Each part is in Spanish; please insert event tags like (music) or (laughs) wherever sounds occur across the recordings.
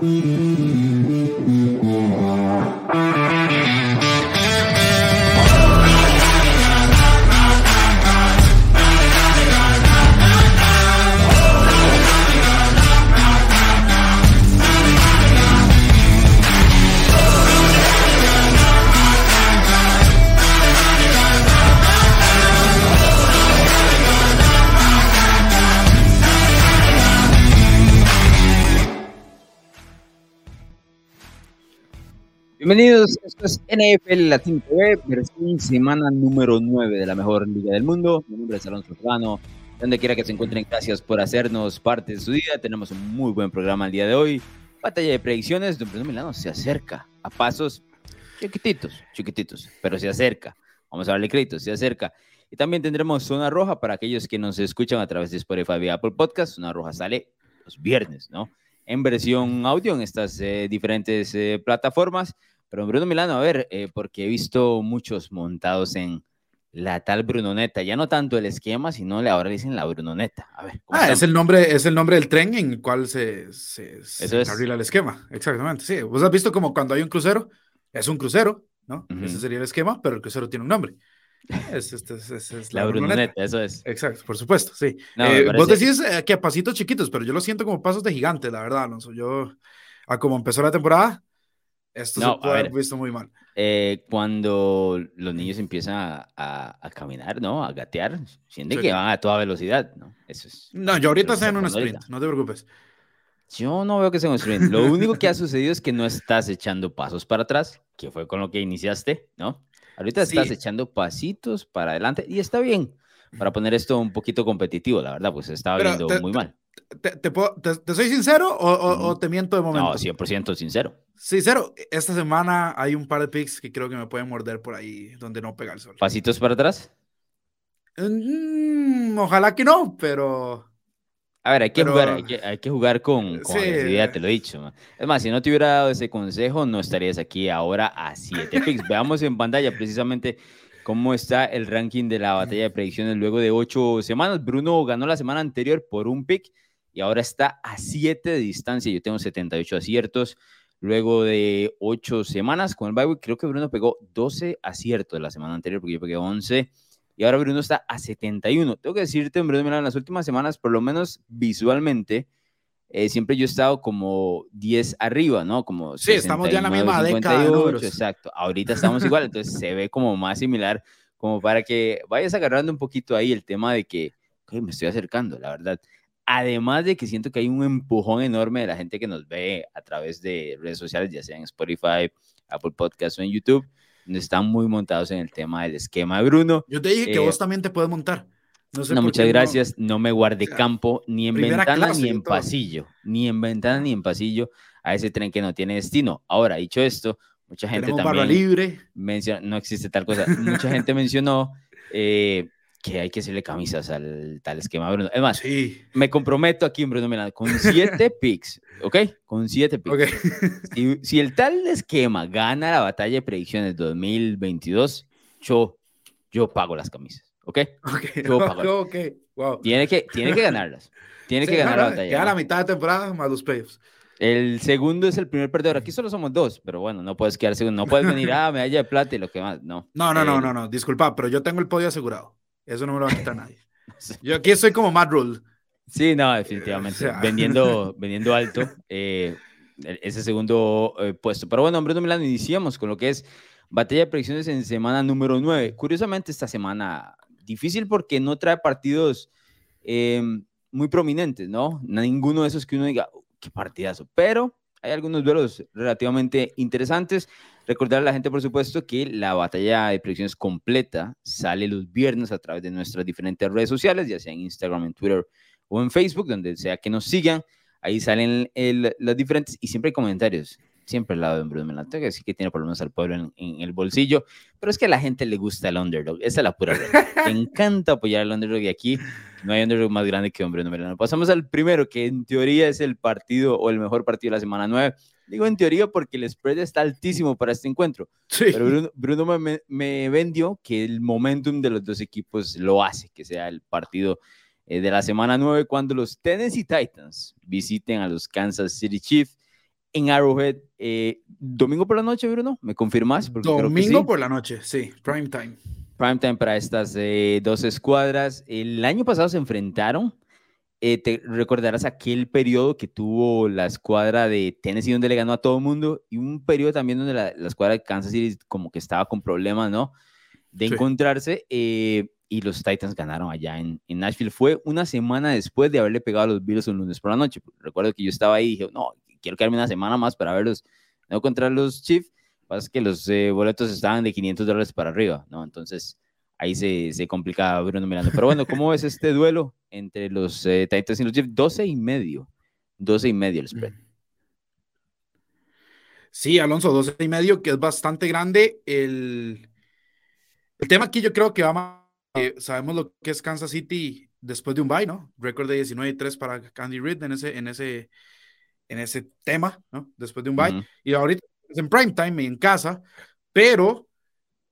Mm-hmm. Bienvenidos, esto es NFL Latino TV, versión semana número 9 de la mejor liga del mundo. Mi nombre es Alonso Serrano. Donde quiera que se encuentren, gracias por hacernos parte de su día. Tenemos un muy buen programa el día de hoy. Batalla de predicciones, Don Bruno Milano se acerca a pasos chiquititos, chiquititos, pero se acerca. Vamos a darle crédito, se acerca. Y también tendremos Zona Roja para aquellos que nos escuchan a través de Spotify y Apple Podcast. Zona Roja sale los viernes, ¿no? En versión audio en estas eh, diferentes eh, plataformas. Pero Bruno Milano, a ver, eh, porque he visto muchos montados en la tal Brunoneta, ya no tanto el esquema, sino ahora dicen la Brunoneta. A ver, ah, es el, nombre, es el nombre del tren en el cual se, se, se el esquema. Exactamente, sí. Vos has visto como cuando hay un crucero, es un crucero, ¿no? Ese sería el esquema, pero el crucero tiene un nombre. Es, es, la, Brunoneta, eso es. Exacto, por supuesto, sí. Eh, vos decís eh, que a pasitos chiquitos, pero yo lo siento como pasos de gigante, la verdad, Alonso. Yo, a como empezó la temporada, esto no, se puede haber visto muy mal. Eh, cuando los niños empiezan a, a, caminar, ¿no? A gatear, sienten que van a toda velocidad, ¿no? Eso es. No, yo ahorita estoy en un sprint, no te preocupes. Yo no veo que sea un sprint. Lo único que ha sucedido es que no estás echando pasos para atrás, que fue con lo que iniciaste, ¿no? Ahorita estás echando pasitos para adelante y está bien para poner esto un poquito competitivo, la verdad, pues estaba viendo muy mal. Te, te, te, soy sincero o, o, te miento de momento? No, 100% sincero. Sincero, esta semana hay un par de picks que creo que me pueden morder por ahí donde no pega el sol. ¿Pasitos para atrás? Mm, ojalá que no, pero. A ver, hay que, jugar, hay que, jugar con, con te lo he dicho. Es más, si no te hubiera dado ese consejo, no estarías aquí ahora a 7 (laughs) picks. Veamos en pantalla precisamente cómo está el ranking de la batalla de predicciones luego de 8 semanas. Bruno ganó la semana anterior por un pick y ahora está a 7 de distancia. Yo tengo 78 aciertos. Luego de ocho semanas con el bye creo que Bruno pegó 12 aciertos de la semana anterior, porque yo pegué 11. Y ahora Bruno está a 71. Tengo que decirte, Bruno, en las últimas semanas, por lo menos visualmente, eh, siempre yo he estado como 10 arriba, ¿no? Como sí, estamos ya en la misma década. exacto. Ahorita estamos igual, entonces se ve como más similar, como para que vayas agarrando un poquito ahí el tema de que me estoy acercando, la verdad. Además de que siento que hay un empujón enorme de la gente que nos ve a través de redes sociales, ya sea en Spotify, Apple Podcasts o en YouTube, donde están muy montados en el tema del esquema de Bruno. Yo te dije que eh, vos también te puedes montar. No, muchas gracias. No, me guardé campo ni en ventana ni en pasillo. Ni en ventana ni en pasillo a ese tren que no tiene destino. Ahora, dicho esto, mucha gente también. libre. Menciona, no existe tal cosa. mucha gente (laughs) mencionó eh, que hay que hacerle camisas al tal esquema Bruno. Es más, me comprometo aquí en Bruno Milano con siete (laughs) picks, ¿ok? Con siete picks. Si, el tal esquema gana la batalla de predicciones 2022, yo, yo pago las camisas, ¿ok? okay. Yo pago. okay. Wow. Tiene, que, tiene que ganarlas. Tiene que ganar la batalla. Queda la mitad de temporada más los playoffs. El segundo es el primer perdedor. Aquí solo somos dos, pero bueno, no puedes quedar segundo. No puedes venir a (laughs) ah, medalla de plata y lo que más. No. No, no, no, no, no. Disculpa, pero yo tengo el podio asegurado. Eso no me lo va a quitar nadie. (laughs) Yo aquí soy como Matt Rule. Sí, no, definitivamente. (laughs) vendiendo, vendiendo alto eh, ese segundo eh, puesto. Pero bueno, Bruno Milano, iniciamos con lo que es batalla de predicciones en semana número 9. Curiosamente, esta semana difícil porque no trae partidos em, muy prominentes, ¿no? Ninguno de esos que uno diga, oh, qué partidazo. Pero hay algunos duelos relativamente interesantes. Recordar a la gente, por supuesto, que la batalla de predicciones completa sale los viernes a través de nuestras diferentes redes sociales, ya sea en Instagram, en Twitter o en Facebook, donde sea que nos sigan. Ahí salen las diferentes y siempre hay comentarios. Siempre al lado de Bruno Melante, que sí que tiene por lo menos al pueblo en, el bolsillo, pero es que a la gente le gusta el underdog. Esa es la pura verdad. (laughs) Me encanta apoyar al underdog y aquí no hay underdog más grande que Bruno Melano. Pasamos al primero, que en teoría es el partido o el mejor partido de la semana 9 Digo en teoría porque el spread está altísimo para este encuentro. Sí. Pero Bruno, me, vendió que el momentum de los dos equipos lo hace, que sea el partido eh, de la semana 9 cuando los Tennessee Titans visiten a los Kansas City Chiefs en Arrowhead. Eh, domingo por la noche, Bruno, ¿me confirmas? domingo por la noche, sí, prime time. Prime time para estas eh, dos escuadras. El año pasado se enfrentaron. Eh, te recordarás aquel periodo que tuvo la escuadra de Tennessee donde le ganó a todo el mundo y un periodo también donde la, escuadra de Kansas City como que estaba con problemas, ¿no? De encontrarse y los Titans ganaron allá en, en, Nashville. Fue una semana después de haberle pegado a los Bills un lunes por la noche. Recuerdo que yo estaba ahí y dije, no, quiero quedarme una semana más para verlos, no contra los Chiefs. Pasa que los eh, boletos estaban de 500 dólares para arriba, ¿no? Entonces ahí se, se complicaba Bruno Miranda. Pero bueno, ¿cómo ves este duelo entre los eh, y los Chiefs? 12 y medio. 12 y medio el spread. Sí, Alonso, 12 y medio, que es bastante grande. El, el tema aquí yo creo que va más sabemos lo que es Kansas City después de un bye, ¿no? Récord de 19 y 3 para Candy Reid en ese, en ese, en ese tema, ¿no? Después de un bye. Y ahorita es en prime time en casa, pero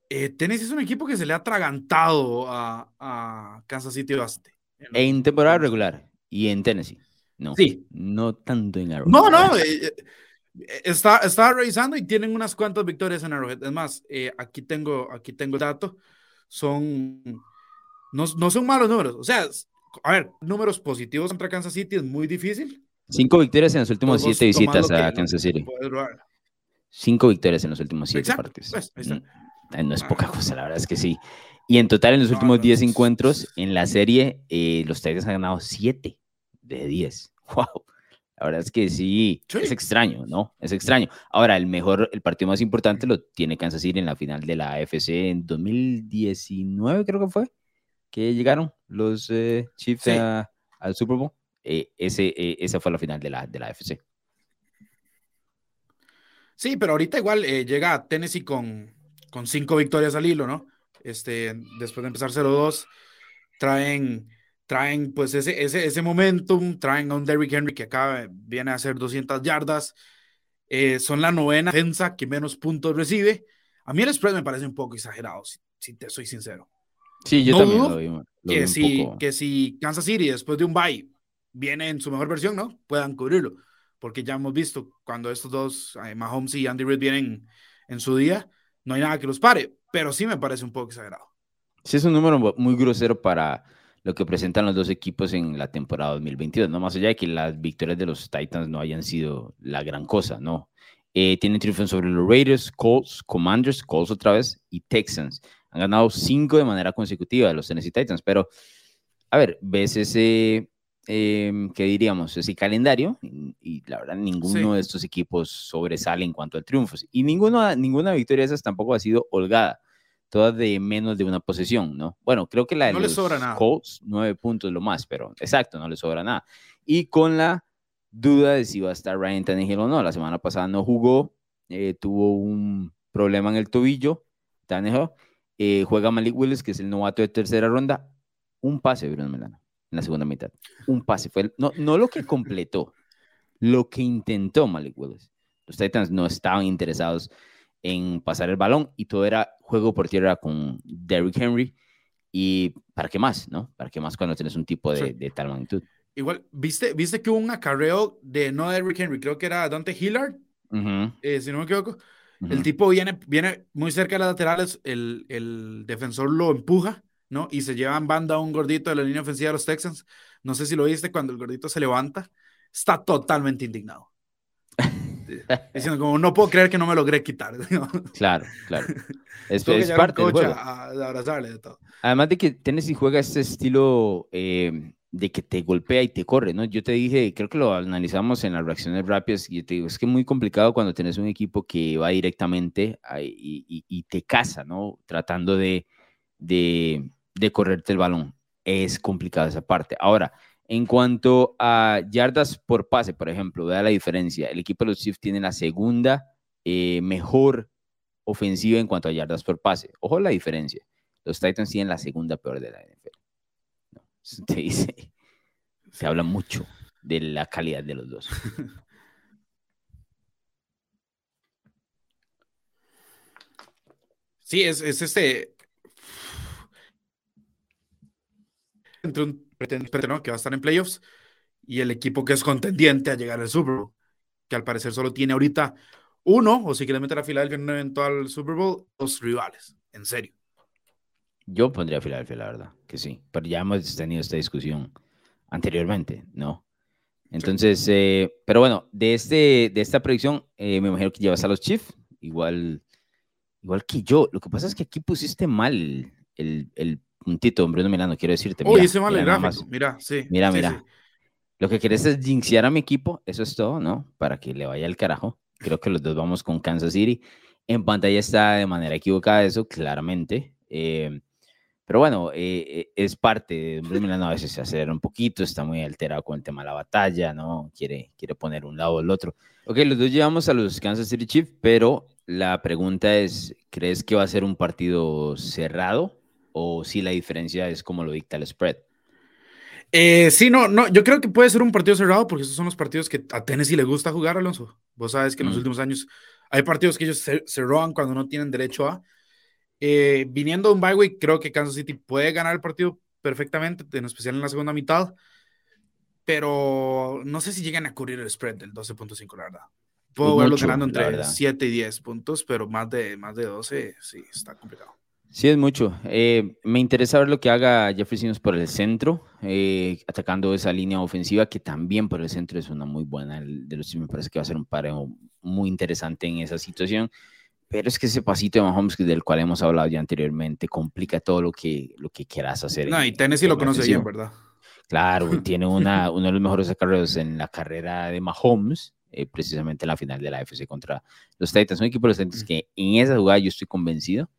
eh, Tennessee es un equipo que se le ha atragantado a, a Kansas City bastante. En temporada regular y en Tennessee. No. Sí. No tanto en Arrowhead. No, no. Eh, eh, está, estaba revisando y tienen unas cuantas victorias en Arrowhead. Es más, aquí, tengo, aquí tengo el dato. Son no, no son malos números. O sea, a ver, números positivos contra Kansas City es muy difícil. Cinco victorias en las últimas siete visitas a Kansas City. Cinco victorias en los últimos siete partidos. Pues, mm, no es poca cosa, la verdad es que sí. Y en total, en los últimos diez encuentros en la serie, eh, los Tigers han ganado siete de diez. (laughs) ¡Wow! La verdad es que sí, es extraño, ¿no? Es extraño. Ahora, el mejor, el partido más importante lo tiene Kansas City en la final de la AFC en 2019, creo que fue que llegaron los eh, Chiefs al Super Bowl. Eh, ese, eh, esa fue la final de la, de la FC. Sí, pero ahorita igual llega Tennessee con, con cinco victorias al hilo, ¿no? Este, después de empezar 0-2, traen, traen pues ese, ese, ese momentum, traen a un Derrick Henry que acá viene a hacer 200 yardas, son la novena defensa que menos puntos recibe. A mí el spread me parece un poco exagerado, si te soy sincero. Sí, yo también lo vi, que, si, que si Kansas City después de un bye viene en su mejor versión, ¿no? Puedan cubrirlo. Porque ya hemos visto cuando estos dos, eh, Mahomes y Andy Reid, vienen en su día, no hay nada que los pare. Pero sí me parece un poco exagerado. Sí, es un número muy grosero para lo que presentan los dos equipos en la temporada 2022, no más allá de que las victorias de los Titans no hayan sido la gran cosa, ¿no? Eh, tienen triunfo sobre los Raiders, Colts, Commanders, Colts otra vez y Texans. Han ganado cinco de manera consecutiva los Tennessee Titans, pero a ver, ves ese, eh, ¿qué diríamos? Ese calendario y, la verdad ninguno de estos equipos sobresale en cuanto a triunfos y ninguno, ninguna victoria de esas tampoco ha sido holgada, todas de menos de una posesión, ¿no? Bueno, creo que la de no los sobra Colts, nueve puntos lo más, pero exacto, no le sobra nada. Y con la duda de si va a estar Ryan Tannehill o no, la semana pasada no jugó, eh, tuvo un problema en el tobillo, Tannehill, eh, juega Malik Willis, que es el novato de tercera ronda. Un pase, Bruno Melano, en la segunda mitad. Un pase. Fue no, no lo que completó, lo que intentó Malik Willis. Los Titans no estaban interesados en pasar el balón y todo era juego por tierra con Derrick Henry. ¿Y para qué más, no? ¿Para qué más cuando tienes un tipo de, tal magnitud? Igual, ¿viste, ¿viste que hubo un acarreo de no Derrick Henry? Creo que era Dante Hillard, eh, si no me equivoco el tipo viene, viene muy cerca de las laterales, el, el, defensor lo empuja, ¿no? Y se lleva en banda a un gordito de la línea ofensiva de los Texans. No sé si lo viste cuando el gordito se levanta, está totalmente indignado. (laughs) Diciendo como, no puedo creer que no me logré quitar. (laughs) Claro, claro. (laughs) Es, es parte del juego. A, abrazarle de todo. Además de que Tennessee juega este estilo eh, de que te golpea y te corre, ¿no? Yo te dije, creo que lo analizamos en las reacciones rápidas, y yo te digo, es que es muy complicado cuando tienes un equipo que va directamente y, te caza, ¿no? Tratando de, de, de, correrte el balón. Es complicado esa parte. Ahora, en cuanto a yardas por pase, por ejemplo, vea la diferencia. El equipo de los Chiefs tiene la segunda eh, mejor ofensiva en cuanto a yardas por pase. Ojo la diferencia. Los Titans tienen la segunda peor de la NFL. (laughs) se habla mucho de la calidad de los dos. (laughs) Sí, es, es este. Entre un pretendiente que va a estar en playoffs y el equipo que es contendiente a llegar al Super Bowl. que al parecer solo tiene ahorita uno, o si quiere meter a Filadelfia en un eventual Super Bowl, dos rivales, en serio. Yo pondría a Filadelfia, la verdad, que sí, pero ya hemos tenido esta discusión anteriormente, ¿no? Entonces, eh, pero bueno, de, este, de esta predicción, eh, me imagino que llevas a los Chiefs, igual, igual que yo. Lo que pasa es que aquí pusiste mal el, el puntito, hombre, no, mira, no quiero decirte. Mira, hice mal el gráfico, mira, sí. Mira, mira. Lo que quieres es jinxear a mi equipo, eso es todo, ¿no? Para que le vaya al carajo. Creo que los dos vamos con Kansas City. En pantalla está de manera equivocada eso, claramente. Eh, pero bueno, eh, eh, es parte, de Milano a veces se acelera un poquito, está muy alterado con el tema de la batalla, ¿no? Quiere, quiere poner un lado o el otro. Ok, los dos llevamos a los Kansas City Chiefs, pero la pregunta es, ¿crees que va a ser un partido cerrado o si la diferencia es como lo dicta el spread? Eh, sí, no, no, yo creo que puede ser un partido cerrado porque esos son los partidos que a Tennessee le gusta jugar, Alonso. Vos sabes que en los últimos años hay partidos que ellos se, se roban cuando no tienen derecho a. Eh, viniendo de un bye week, creo que Kansas City puede ganar el partido perfectamente, en especial en la segunda mitad, pero no sé si llegan a cubrir el spread del 12.5, la verdad. Puedo verlo ganando entre 7 y 10 puntos, pero más de, más de 12, sí, está complicado. Sí, es mucho. Eh, me interesa ver lo que haga Jeffrey Simmons por el centro, eh, atacando esa línea ofensiva que también por el centro es una muy buena. de los me parece que va a ser un pareo muy interesante en esa situación. Pero es que ese pasito de Mahomes, del cual hemos hablado ya anteriormente, complica todo lo que, lo que quieras hacer. No, y Tennessee lo conoce bien, ¿verdad? Claro, (laughs) tiene una, uno de los mejores acarreos en la carrera de Mahomes, eh, precisamente en la final de la FC contra los Titans. Un equipo de los Titans que en esa jugada yo estoy convencido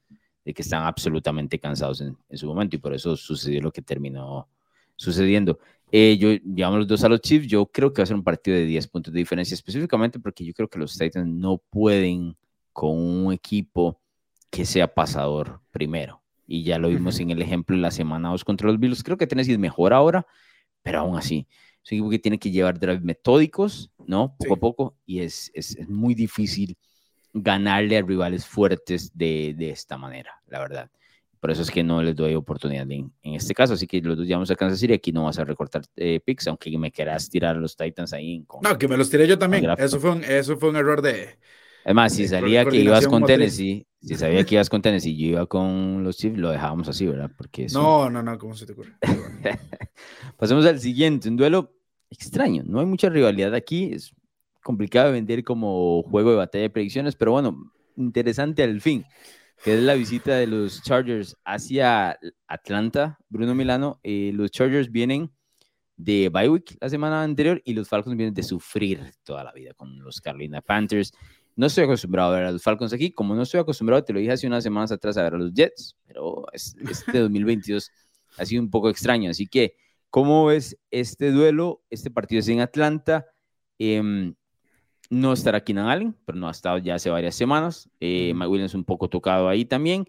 de que están absolutamente cansados en, su momento y por eso sucedió lo que terminó sucediendo. Eh, yo llevamos los dos a los Chiefs, yo creo que va a ser un partido de 10 puntos de diferencia, específicamente porque yo creo que los Titans no pueden con un equipo que sea pasador primero. Y ya lo vimos en el ejemplo de la semana 2 contra los Bills. Creo que Tennessee mejor ahora, pero aún así. Es un equipo que tiene que llevar drives metódicos, ¿no? Poco a poco. Y es, es, es, muy difícil ganarle a rivales fuertes de, de, esta manera, la verdad. Por eso es que no les doy oportunidad en, en este caso. Así que los dos llevamos a Kansas City. Aquí no vas a recortar eh, picks, aunque me quieras tirar a los Titans ahí. En, no, que me los tiré yo también. Eso fue, un, eso fue un error de, Además, si salía que ibas con Tennessee, si sabía que ibas con Tennessee y yo iba con los Chiefs, lo dejábamos así, ¿verdad? Porque No, no, no, ¿cómo se te ocurre? (laughs) Pasemos al siguiente, un duelo extraño. No hay mucha rivalidad aquí, es complicado de vender como juego de batalla de predicciones, pero bueno, interesante al fin, que es la visita de los Chargers hacia Atlanta, Bruno Milano. Eh, los Chargers vienen de bye week la semana anterior y los Falcons vienen de sufrir toda la vida con los Carolina Panthers. No estoy acostumbrado a ver a los Falcons aquí, como no estoy acostumbrado, te lo dije hace unas semanas atrás, a ver a los Jets, pero este 2022 (laughs) ha sido un poco extraño. Así que, ¿cómo ves este duelo? Este partido es en Atlanta. Em, no estará Keenan Allen, pero no ha estado ya hace varias semanas. Eh, Mike Williams un poco tocado ahí también.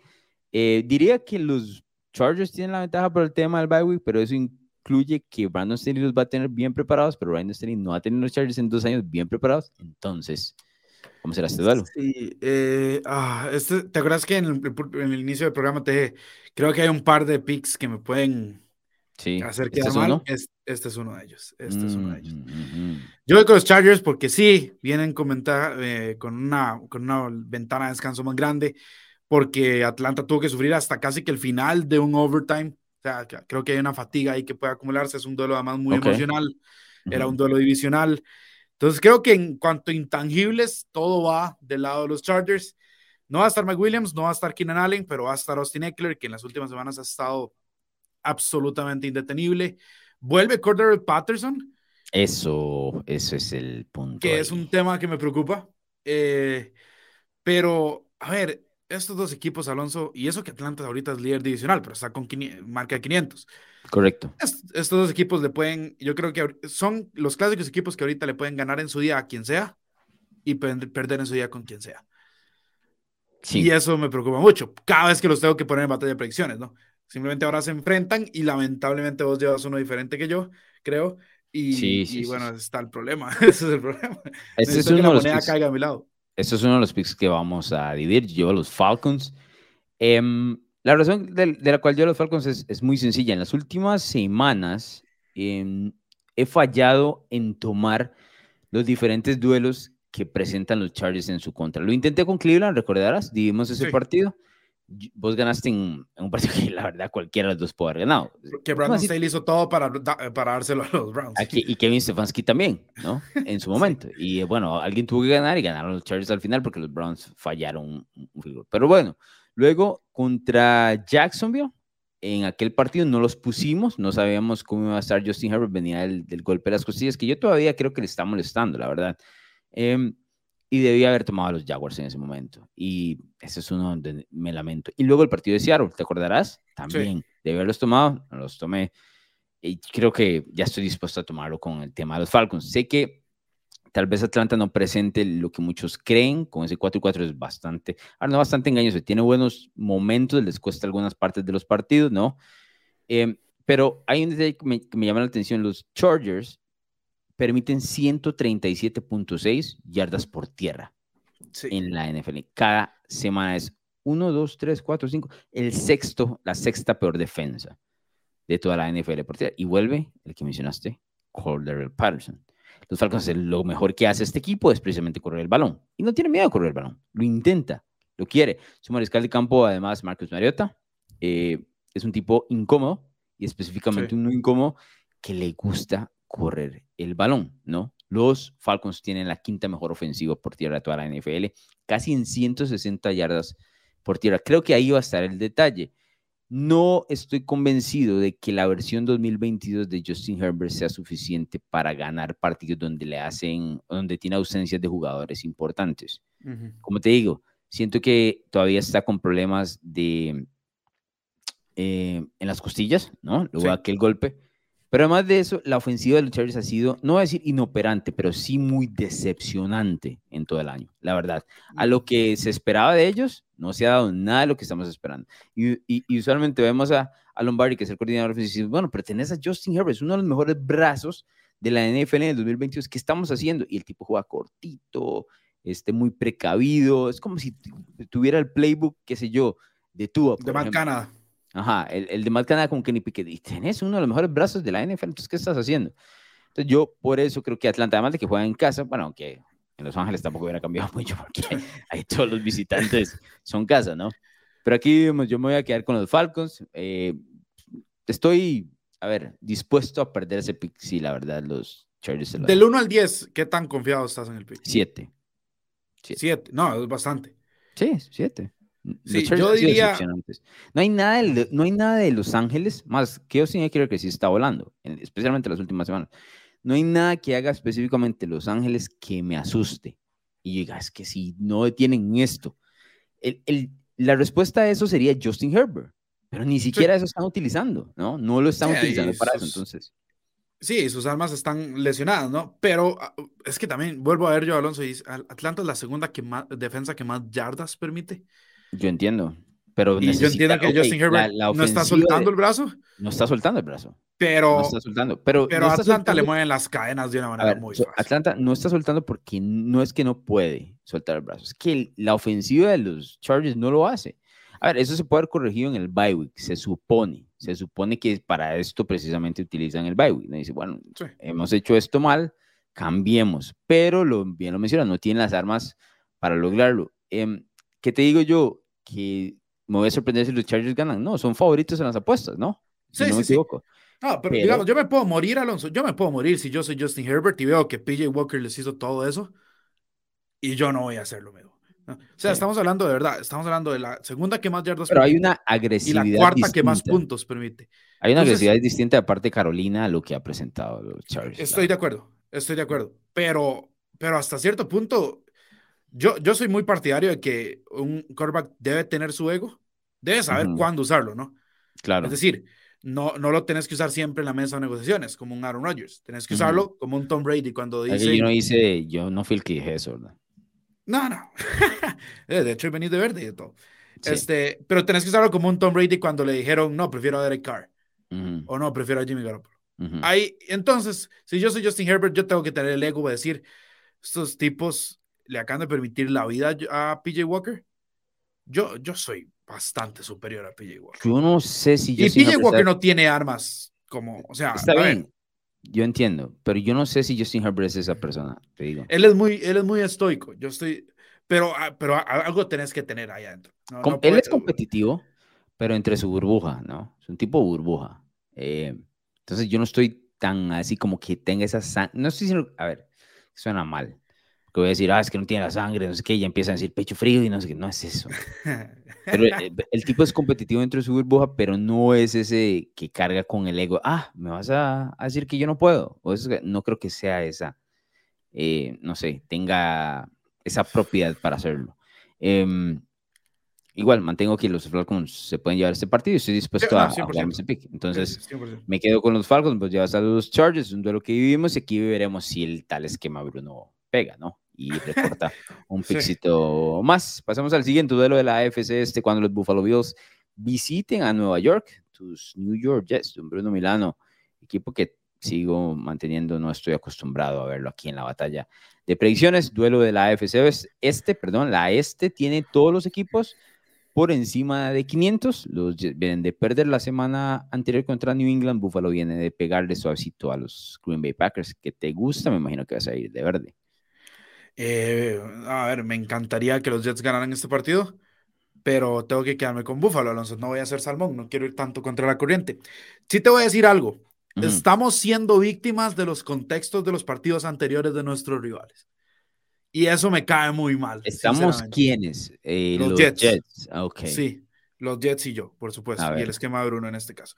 Eh, diría que los Chargers tienen la ventaja por el tema del bye week, pero eso incluye que Brandon Staley los va a tener bien preparados, pero Brandon Staley no va a tener los Chargers en dos años bien preparados. Entonces, ¿Cómo será este duelo? Sí, eh, ah, este, ¿te acuerdas que en el, inicio del programa te dije, creo que hay un par de picks que me pueden sí. hacer ¿Este quedar mal? este es uno de ellos. Este es uno de ellos. Mm, Yo voy con los Chargers porque sí, vienen con, eh, con, una, con una ventana de descanso más grande, porque Atlanta tuvo que sufrir hasta casi que el final de un overtime. O sea, creo que hay una fatiga ahí que puede acumularse. Es un duelo además muy emocional. Era un duelo divisional. Entonces creo que en cuanto a intangibles, todo va del lado de los Chargers. No va a estar Mike Williams, no va a estar Keenan Allen, pero va a estar Austin Eckler, que en las últimas semanas ha estado absolutamente indetenible. Vuelve Cordero Patterson. Eso, eso es el punto. Que es un tema que me preocupa. Eh, pero, a ver, estos dos equipos, Alonso, y eso que Atlanta ahorita es líder divisional, pero está con marca de 500. Correcto. estos dos equipos le pueden, yo creo que son los clásicos equipos que ahorita le pueden ganar en su día a quien sea y perder en su día con quien sea. Sí. Y eso me preocupa mucho. Cada vez que los tengo que poner en batalla de predicciones, ¿no? Simplemente ahora se enfrentan y lamentablemente vos llevas uno diferente que yo, creo. Y, sí, sí, y bueno, está (laughs) el problema. Ese es el problema. Este es uno que la moneda caiga a mi lado. Este es uno de los picks que vamos a dividir. Yo los Falcons. Eh, la razón de, la cual yo los Falcons es, muy sencilla. En las últimas semanas em, he fallado en tomar los diferentes duelos que presentan los Chargers en su contra. Lo intenté con Cleveland, recordarás, Divimos ese partido. Vos ganaste en, un partido (laughs) que la verdad cualquiera de los dos puede haber ganado. Que Brandon Staley hizo todo para, para dárselo a los Browns. Aquí, y Kevin Stefanski también, ¿no? (laughs) En su momento. Y bueno, alguien tuvo que ganar y ganaron los Chargers al final porque los Browns fallaron un, un Pero bueno, luego contra Jacksonville, en aquel partido no los pusimos, no sabíamos cómo iba a estar Justin Herbert, venía del, golpe de las costillas, que yo todavía creo que le está molestando, la verdad. Em, y debía haber tomado a los Jaguars en ese momento. Y ese es uno donde me lamento. Y luego el partido de Seattle, ¿te acordarás? También debía haberlos tomado, no los tomé. Y creo que ya estoy dispuesto a tomarlo con el tema de los Falcons. Sé que tal vez Atlanta no presente lo que muchos creen, con ese 4-4 es bastante, ahora no bastante engañoso, tiene buenos momentos, les cuesta algunas partes de los partidos, ¿no? Em, pero hay un detalle que me, llama la atención, los Chargers permiten 137.6 yardas por tierra en la NFL. Cada semana es 1, 2, 3, 4, 5, el sexto, la sexta peor defensa de toda la NFL por tierra. Y vuelve el que mencionaste, Cordero Patterson los Falcons, lo mejor que hace este equipo es precisamente correr el balón. Y no tiene miedo de correr el balón. Lo intenta, lo quiere. Su mariscal de campo, además, Marcus Mariota, eh, es un tipo incómodo y específicamente un incómodo que le gusta correr el balón, ¿no? Los Falcons tienen la quinta mejor ofensiva por tierra de toda la NFL, casi en 160 yardas por tierra. Creo que ahí va a estar el detalle. No estoy convencido de que la versión 2022 de Justin Herbert sea suficiente para ganar partidos donde le hacen, donde tiene ausencias de jugadores importantes. Como te digo, siento que todavía está con problemas de eh, en las costillas, ¿no? Luego aquel golpe. Pero además de eso, la ofensiva de los Chargers ha sido, no voy a decir inoperante, pero sí muy decepcionante en todo el año, la verdad. A lo que se esperaba de ellos, no se ha dado nada de lo que estamos esperando. Y, y, usualmente vemos a, a, Lombardi, que es el coordinador ofensivo, bueno, pertenece a Justin Herbert, es uno de los mejores brazos de la NFL en el 2022. ¿Qué estamos haciendo? Y el tipo juega cortito, este, muy precavido, es como si tuviera el playbook, qué sé yo, de Tua. De Canadá. Ajá, el, el de Matt Canada como que ni pique. Y tenés uno de los mejores brazos de la NFL, entonces, ¿qué estás haciendo? Entonces, yo por eso creo que Atlanta, además de que juega en casa, bueno, aunque en Los Ángeles tampoco hubiera cambiado (laughs) mucho porque ahí todos los visitantes son casa, ¿no? Pero aquí yo me voy a quedar con los Falcons. Eh, estoy, a ver, dispuesto a perder ese pick, sí, la verdad, los Chargers. Del 1 al 10, ¿qué tan confiado estás en el pick? 7. 7, no, es bastante. Sí, 7. Sí, yo diría... No hay, nada de, no hay nada de Los Ángeles, más que yo sí quiero que sí está volando, especialmente las últimas semanas. No hay nada que haga específicamente Los Ángeles que me asuste. Y diga, es que si no detienen esto. El, el, la respuesta a eso sería Justin Herbert, pero ni siquiera eso están utilizando, ¿no? No lo están utilizando para eso, entonces. Sí, sus armas están lesionadas, ¿no? Pero ah, es que también, vuelvo a ver yo, Alonso, y Atlanta es la segunda que más, defensa que más yardas permite. Yo entiendo. Pero y yo entiendo que Justin Herbert no está soltando el brazo. No está soltando el brazo. Pero, no está soltando. Pero, pero Atlanta le mueven las cadenas de una manera muy fácil. Atlanta no está soltando porque no es que no puede soltar el brazo. Es que la ofensiva de los Chargers no lo hace. A ver, eso se puede haber corregido en el bye week, se supone. Se supone que para esto precisamente utilizan el bye week. Dice, bueno, hemos hecho esto mal, cambiemos. Pero lo, bien lo menciona, no tienen las armas para lograrlo. Eh, ¿Qué te digo yo? Que me voy a sorprender si los Chargers ganan. No, son favoritos en las apuestas, ¿no? Sí, no sí, me equivoco. No, pero, digamos, yo me puedo morir, Alonso. Yo me puedo morir si yo soy Justin Herbert y veo que PJ Walker les hizo todo eso y yo no voy a hacerlo, lo O sea, estamos hablando de verdad, estamos hablando de la segunda que más yardas Pero hay una agresividad. Y la cuarta que más puntos permite. Hay una agresividad distinta de parte de Carolina a lo que ha presentado los Chargers. Estoy de acuerdo, estoy de acuerdo. Pero, pero hasta cierto punto, yo, yo soy muy partidario de que un quarterback debe tener su ego, debe saber cuándo usarlo, ¿no? Claro. Es decir, no, no lo tenés que usar siempre en la mesa de negociaciones, como un Aaron Rodgers. Tenés que usarlo como un Tom Brady cuando dice. Yo no hice, yo no fui el que dije eso, ¿verdad? No, no. (laughs) Eh, de hecho, he venido de verde y todo. Este, pero tenés que usarlo como un Tom Brady cuando le dijeron, no, prefiero a Derek Carr. O no, prefiero a Jimmy Garoppolo. Ahí, entonces, si yo soy Justin Herbert, yo tengo que tener el ego de decir, estos tipos le acaban de permitir la vida a PJ Walker, yo, yo soy bastante superior a PJ Walker. Yo no sé si Y PJ Walker no tiene armas como, o sea, está bien. yo entiendo, pero yo no sé si Justin Herbert es esa persona, te digo. Él es muy, él es muy estoico. Yo estoy, pero, ah, pero algo tenés que tener ahí adentro. él es competitivo, pero entre su burbuja, ¿no? Es un tipo burbuja. Eh, entonces yo no estoy tan así como que tenga esa... No estoy diciendo... A ver, suena mal. Que voy a decir, ah, es que no tiene la sangre, no sé qué, y empiezan a decir pecho frío y no sé qué. No es eso. Pero (laughs) el, tipo es competitivo dentro de su burbuja, pero no es ese que carga con el ego. Ah, me vas a, decir que yo no puedo. O no creo que sea esa, eh, no sé, tenga esa propiedad para hacerlo. Em, igual, mantengo que los Falcons se pueden llevar este partido y estoy dispuesto a, jugar ese pick. Entonces, me quedo con los Falcons, pues llevas a los Chargers, un duelo que vivimos y aquí veremos si el tal esquema Bruno pega, ¿no? Y (laughs) recorta un piccito más. Pasamos al siguiente duelo de la AFC este, cuando los Buffalo Bills visiten a Nueva York, tus New York Jets, un Bruno Milano, equipo que sigo manteniendo, no estoy acostumbrado a verlo aquí en la batalla de predicciones, duelo de la AFC este, perdón, la este tiene todos los equipos por encima de 500, los vienen de perder la semana anterior contra New England, Buffalo viene de pegarle suavecito a los Green Bay Packers, que te gusta, me imagino que vas a ir de verde. Eh, a ver, me encantaría que los Jets ganaran este partido, pero tengo que quedarme con Buffalo, Alonso. No voy a ser salmón, no quiero ir tanto contra la corriente. Sí te voy a decir algo. Estamos siendo víctimas de los contextos de los partidos anteriores de nuestros rivales. Y eso me cae muy mal. ¿Estamos quiénes? Eh, los, Jets. Ah, sí, los Jets y yo, por supuesto. Y el esquema de Bruno en este caso.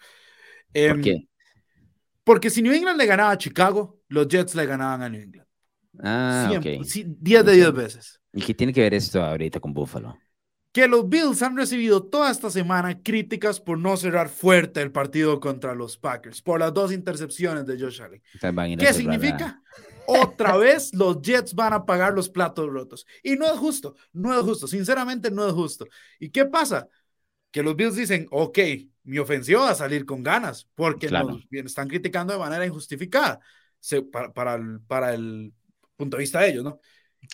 ¿Por em, qué? Porque si New England le ganaba a Chicago, los Jets le ganaban a New England. Ah, Siempre, ok. 10 de 10 veces. ¿Y qué tiene que ver esto ahorita con Buffalo? Que los Bills han recibido toda esta semana críticas por no cerrar fuerte el partido contra los Packers, por las dos intercepciones de Josh Allen. ¿Qué significa? Otra (laughs) vez los Jets van a pagar los platos rotos. Y no es justo, no es justo, sinceramente no es justo. ¿Y qué pasa? Que los Bills dicen, ok, mi ofensiva va a salir con ganas, porque nos están criticando de manera injustificada para, el, para el punto de vista de ellos, ¿no?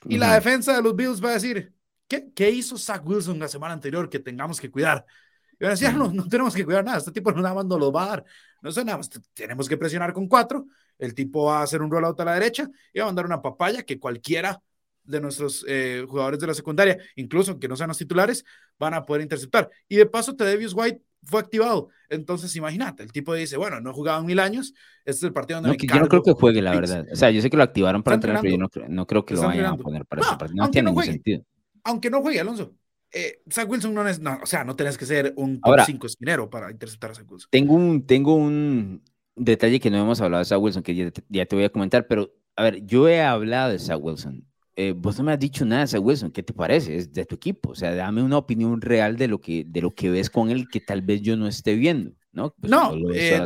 Y la defensa de los Bills va a decir, ¿qué, ¿qué hizo Zach Wilson la semana anterior que tengamos que cuidar? Y van a decir, no, no tenemos que cuidar nada, este tipo no nada más nos lo va a dar. No sé, nada más tenemos que presionar con cuatro, el tipo va a hacer un rollout a la derecha y va a mandar una papaya que cualquiera de nuestros eh, jugadores de la secundaria, incluso que no sean los titulares, van a poder interceptar. Y de paso, Tedevius White fue activado. Entonces, imagínate, el tipo dice, bueno, no he jugado en mil años, este es el partido donde no, Yo no creo que juegue, la verdad. O sea, yo sé que lo activaron para entrenar, pero yo no, creo que lo vayan a poner para ese partido. No tiene ningún sentido. Aunque no juegue, Alonso. Eh, Zach Wilson no es, no, o sea, no tenés que ser un top 5 esquinero para interceptar a Zach Wilson. Tengo un, tengo un detalle que no hemos hablado de Zach Wilson, que ya, te voy a comentar, pero a ver, yo he hablado de Zach Wilson. Eh, vos no me has dicho nada de Wilson, ¿qué te parece? Es de tu equipo, o sea, dame una opinión real de lo que, de lo que ves con él que tal vez yo no esté viendo, ¿no? Pues, no, eh,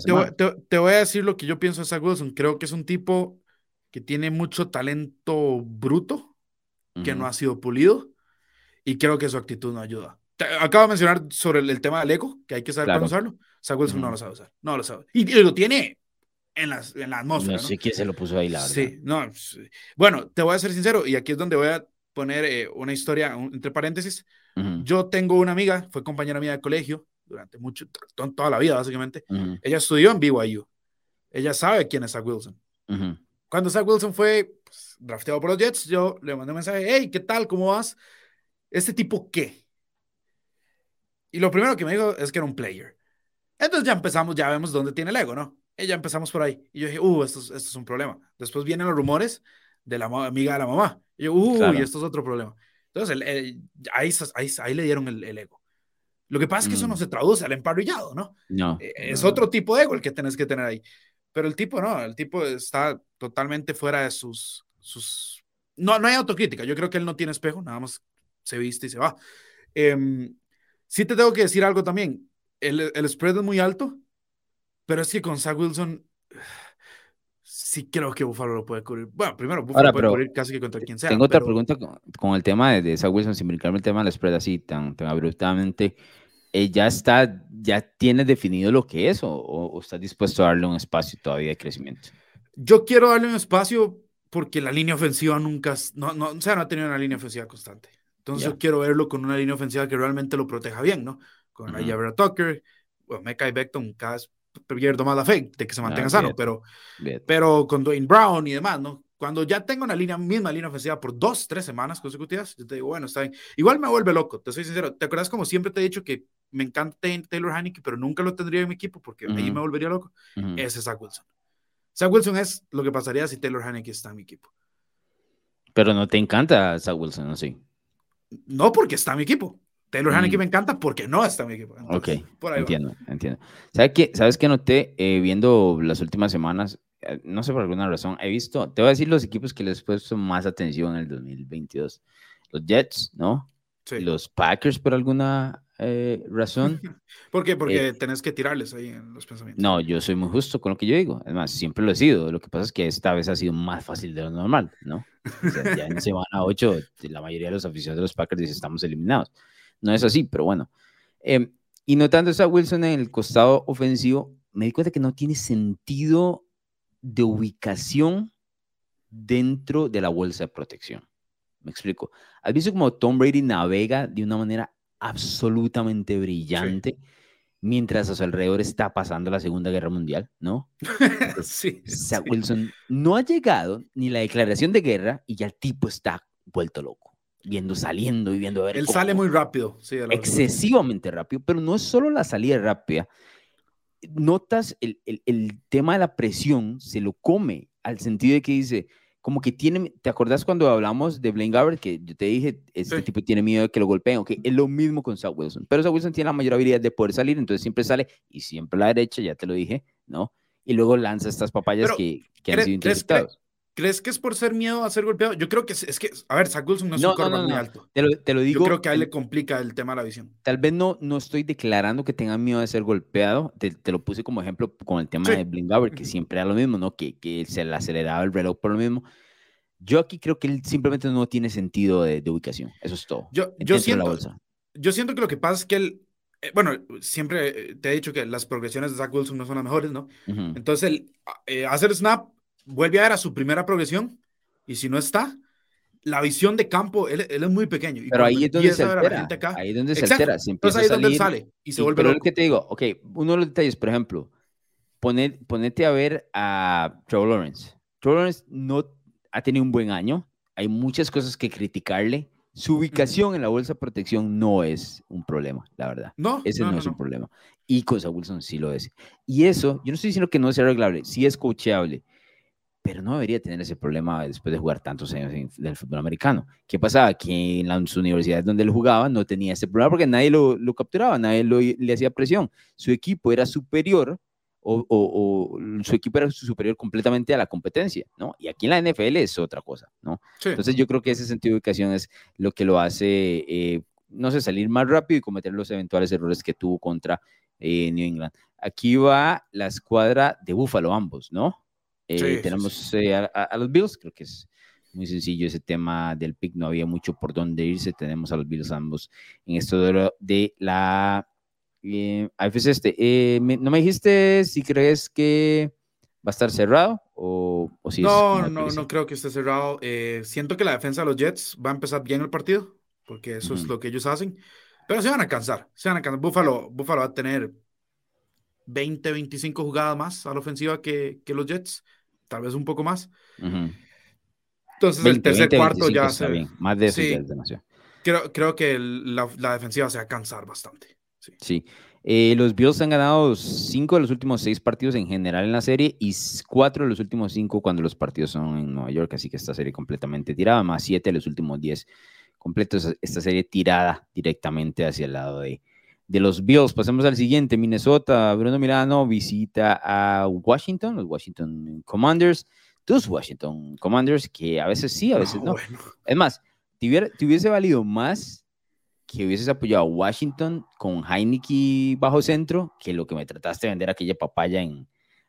te, voy a decir lo que yo pienso de Zach Wilson. Creo que es un tipo que tiene mucho talento bruto, que no ha sido pulido y creo que su actitud no ayuda. acabo de mencionar sobre el, tema del ego, que hay que saber cómo usarlo. Zach Wilson no lo sabe usar, no lo sabe. Y, lo tiene en, las, en la atmósfera. No sé quién se lo puso ahí, la. Sí, no. Bueno, te voy a ser sincero, y aquí es donde voy a poner eh, una historia entre paréntesis. Yo tengo una amiga, fue compañera mía de colegio durante mucho, toda la vida, básicamente. Ella estudió en BYU. Ella sabe quién es Zach Wilson. Cuando Zach Wilson fue pues, drafteado por los Jets, yo le mandé un mensaje, hey, ¿qué tal? ¿Cómo vas? ¿este tipo qué? Y lo primero que me dijo es que era un player. Entonces ya empezamos, ya vemos dónde tiene el ego, ¿no? Y ya empezamos por ahí. Y yo dije, uh, esto, esto es un problema. Después vienen los rumores de la amiga de la mamá. Y yo, uh, y esto es otro problema. Entonces, ahí, ahí, le dieron el, ego. Lo que pasa es que eso no mm. se traduce al emparrillado, ¿no? No. Eh, es otro tipo de ego el que tenés que tener ahí. Pero el tipo no, el tipo está totalmente fuera de sus... sus... No, no hay autocrítica. Yo creo que él no tiene espejo, nada más se viste y se va. Eh, sí te tengo que decir algo también. El, el, spread es muy alto, pero es que con Zach Wilson sí creo que Buffalo lo puede cubrir. Bueno, primero, Buffalo puede cubrir casi que contra quien sea. Tengo otra pregunta con, el tema de, de Zach Wilson, sin brincarme el tema del spread así tan, tan abruptamente. Eh, ¿Ya está, ya tiene definido lo que es o, o, está dispuesto a darle un espacio todavía de crecimiento? Yo quiero darle un espacio porque la línea ofensiva nunca, no, no, o sea, no ha tenido una línea ofensiva constante. Entonces yo quiero verlo con una línea ofensiva que realmente lo proteja bien, ¿no? Con uh Tucker, bueno, Mecca y Beckton, cada pierdo más la fe de que se mantenga sano, pero, pero con Dwayne Brown y demás, ¿no? Cuando ya tengo una línea, misma línea ofensiva por dos, tres semanas consecutivas, yo te digo, bueno, está bien. Igual me vuelve loco, te soy sincero. ¿Te acuerdas como siempre te he dicho que me encanta Taylor Heineke, pero nunca lo tendría en mi equipo porque ahí me volvería loco? Ese es Zach Wilson. Zach Wilson es lo que pasaría si Taylor Heineke está en mi equipo. Pero no te encanta Zach Wilson, ¿no? Sí. No porque está en mi equipo. Taylor Haneke mm. me encanta porque no está en mi equipo. ok, entiendo, entiendo. ¿Sabes qué, ¿Sabes qué noté eh, viendo las últimas semanas? Eh, no sé por alguna razón, he visto, te voy a decir los equipos que les he puesto más atención en el 2022. Los Jets, ¿no? Sí. Los Packers por alguna eh, razón. (laughs) ¿Por qué? Porque tenés que tirarles ahí en los pensamientos. No, yo soy muy justo con lo que yo digo. Además, siempre lo he sido. Lo que pasa es que esta vez ha sido más fácil de lo normal, ¿no? ya en semana 8, la mayoría de los aficionados de los Packers dicen estamos eliminados. No es así, pero bueno. Em, y notando esa Wilson en el costado ofensivo, me di cuenta que no tiene sentido de ubicación dentro de la bolsa de protección. Me explico. ¿Has visto cómo Tom Brady navega de una manera absolutamente brillante mientras a su alrededor está pasando la Segunda Guerra Mundial, ¿no? (laughs) sí. Wilson no ha llegado ni la declaración de guerra y ya el tipo está vuelto loco viendo saliendo y viendo a ver. Él sale muy rápido, sí. Excesivamente rápido, pero no es solo la salida rápida. Notas el, el, el, tema de la presión, se lo come, al sentido de que dice, como que tiene, ¿te acordás cuando hablamos de Blaine Gabbert? Que yo te dije, este tipo tiene miedo de que lo golpeen, ok, es lo mismo con Zach Wilson, pero Zach Wilson tiene la mayor habilidad de poder salir, entonces siempre sale y siempre a la derecha, ya te lo dije, ¿no? Y luego lanza estas papayas que, que han sido interceptados. ¿Crees que es por ser miedo a ser golpeado? Yo creo que es, que, a ver, Zach Wilson no es un no, muy alto. Te lo, te lo, digo. Yo creo que a él le complica el tema de la visión. Tal vez no, no estoy declarando que tenga miedo de ser golpeado. Te, te lo puse como ejemplo con el tema de Blingaber, que siempre era lo mismo, ¿no? Que, que se le aceleraba el reloj por lo mismo. Yo aquí creo que él simplemente no tiene sentido de, ubicación. Eso es todo. Yo, yo siento, yo siento que lo que pasa es que él, eh, bueno, siempre te he dicho que las progresiones de Zach Wilson no son las mejores, ¿no? Entonces, él, eh, hacer snap, vuelve a dar a su primera progresión y si no está, la visión de campo, él, es muy pequeño. pero ahí es donde se altera. ahí es donde se altera. Entonces ahí es donde él sale y se vuelve Pero lo que te digo, ok, uno de los detalles, por ejemplo, ponete a ver a Trevor Lawrence. Trevor Lawrence no ha tenido un buen año. Hay muchas cosas que criticarle. Su ubicación en la bolsa de protección no es un problema, la verdad. No, ese no, es un problema. Y Cosa Wilson sí lo es. Y eso, yo no estoy diciendo que no sea arreglable, sí es coachable pero no debería tener ese problema después de jugar tantos años en, el fútbol americano. ¿Qué pasaba? Que en las universidades donde él jugaba no tenía ese problema porque nadie lo, lo capturaba, nadie le hacía presión. Su equipo era superior o, o, su equipo era superior completamente a la competencia, ¿no? Y aquí en la NFL es otra cosa, ¿no? Entonces yo creo que ese sentido de educación es lo que lo hace, eh, no sé, salir más rápido y cometer los eventuales errores que tuvo contra eh, New England. Aquí va la escuadra de Buffalo ambos, ¿no? Eh, tenemos eh, a, los Bills, creo que es muy sencillo ese tema del pick, no había mucho por dónde irse, tenemos a los Bills ambos en esto de, la eh, AFC este. ¿No me dijiste si crees que va a estar cerrado o, o si No, no, no creo que esté cerrado. siento que la defensa de los Jets va a empezar bien el partido, porque eso es lo que ellos hacen, pero se van a cansar, se van a cansar. Buffalo, Buffalo va a tener 20, 25 jugadas más a la ofensiva que, que los Jets tal vez un poco más. Entonces, el tercer cuarto ya se. Bien. Más de eso es demasiado. Creo, creo que la, la, defensiva se va a cansar bastante. Sí. sí. Eh, los Bills han ganado cinco de los últimos seis partidos en general en la serie y cuatro de los últimos cinco cuando los partidos son en Nueva York, así que esta serie completamente tirada, más siete de los últimos diez completos, esta serie tirada directamente hacia el lado de, de los Bills. Pasemos al siguiente, Minnesota. Bruno Milano visita a Washington, los Washington Commanders. Tus Washington Commanders, que a veces sí, a veces no. Es más, te, hubiese valido más que hubieses apoyado a Washington con Heineke bajo centro que lo que me trataste de vender aquella papaya en,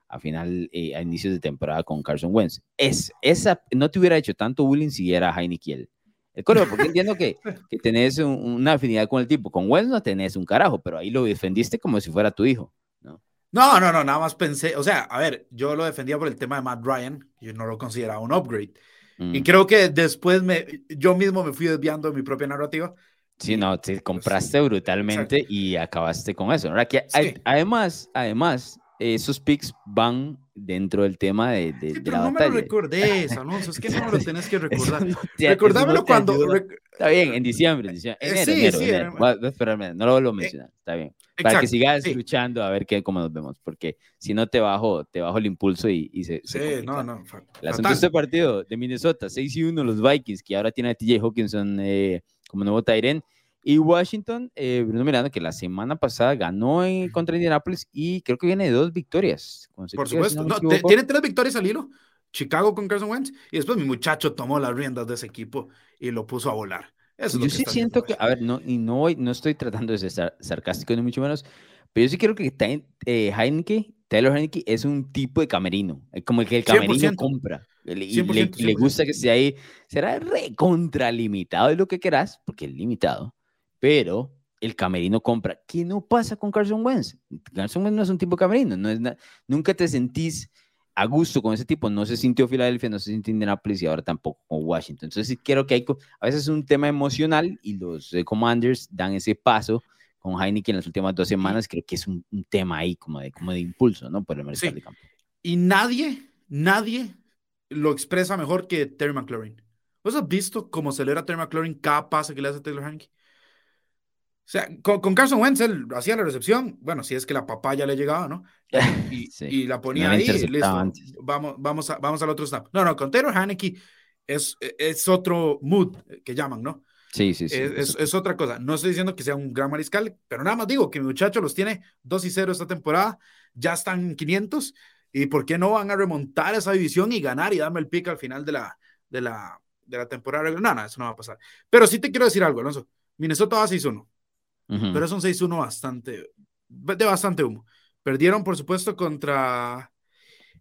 a final, eh, a inicios de temporada con Carson Wentz. Es, esa, no te hubiera hecho tanto bullying si era Heineke el, el porque entiendo que, que tenés una afinidad con el tipo. Con Wells no tenés un carajo, pero ahí lo defendiste como si fuera tu hijo, ¿no? No, no, no, nada más pensé, o sea, a ver, yo lo defendía por el tema de Matt Ryan, yo no lo consideraba un upgrade. Y mm. creo que después me, yo mismo me fui desviando de mi propia narrativa. Sí, no, te compraste brutalmente y acabaste con eso. Que, además, además, esos picks van dentro del tema de, de, pero no me lo recordés, Alonso, es que no me lo (laughs) tenés que recordar. Recordámelo cuando... Está bien, en diciembre, en diciembre. Eh, sí, sí, no lo vuelvo a eh, mencionar, está bien. Para que sigas luchando a ver qué, cómo nos vemos, porque si no te bajo, te bajo el impulso y, y se, Sí, no, no. El asunto de este partido de Minnesota, 6 y 1 los Vikings, que ahora tiene a TJ Hawkinson eh, como nuevo Tyren. Y Washington, eh, Bruno Miranda, que la semana pasada ganó en, contra Indianapolis y creo que viene de dos victorias. Por supuesto, tiene tres victorias al hilo. Chicago con Carson Wentz y después mi muchacho tomó las riendas de ese equipo y lo puso a volar. Eso yo sí siento que, a ver, no, y no, no estoy tratando de ser sarcástico ni mucho menos, pero yo sí creo que eh, Heineke, Taylor Heineke es un tipo de camerino, como el que el camerino compra. Y le, le, gusta que esté ahí, será recontralimitado de lo que quieras, porque es limitado, pero el camerino compra. ¿Qué no pasa con Carson Wentz? Carson Wentz no es un tipo camerino, no es nunca te sentís a gusto con ese tipo. No se sintió Filadelfia, no se sintió Indianapolis y ahora tampoco con Washington. Entonces sí quiero que hay, a veces es un tema emocional y los eh, Commanders dan ese paso con Heineken en las últimas dos semanas. Creo que es un, tema ahí como de, como de impulso, ¿no? Por el mercado de campo. Y nadie, nadie lo expresa mejor que Terry McLaurin. ¿Vos has visto cómo celebra Terry McLaurin cada pase que le hace Taylor Heineken? O sea, con, Carson Wentz él hacía la recepción, bueno, si es que la papá ya le llegaba, ¿no? (laughs) Y, la ponía ahí, listo, vamos, vamos, a, vamos al otro snap. No, no, con Taylor Haneke es, es otro mood que llaman, ¿no? Sí, sí, sí. Es, es, otra cosa. No estoy diciendo que sea un gran mariscal, pero nada más digo que mi muchacho los tiene 2 y 0 esta temporada, ya están en 500, y por qué no van a remontar esa división y ganar y darme el pick al final de la, de la, de la temporada. No, no, eso no va a pasar. Pero sí te quiero decir algo, Alonso. Minnesota va 6-1 pero es un 6-1 bastante, de bastante humo. Perdieron, por supuesto, contra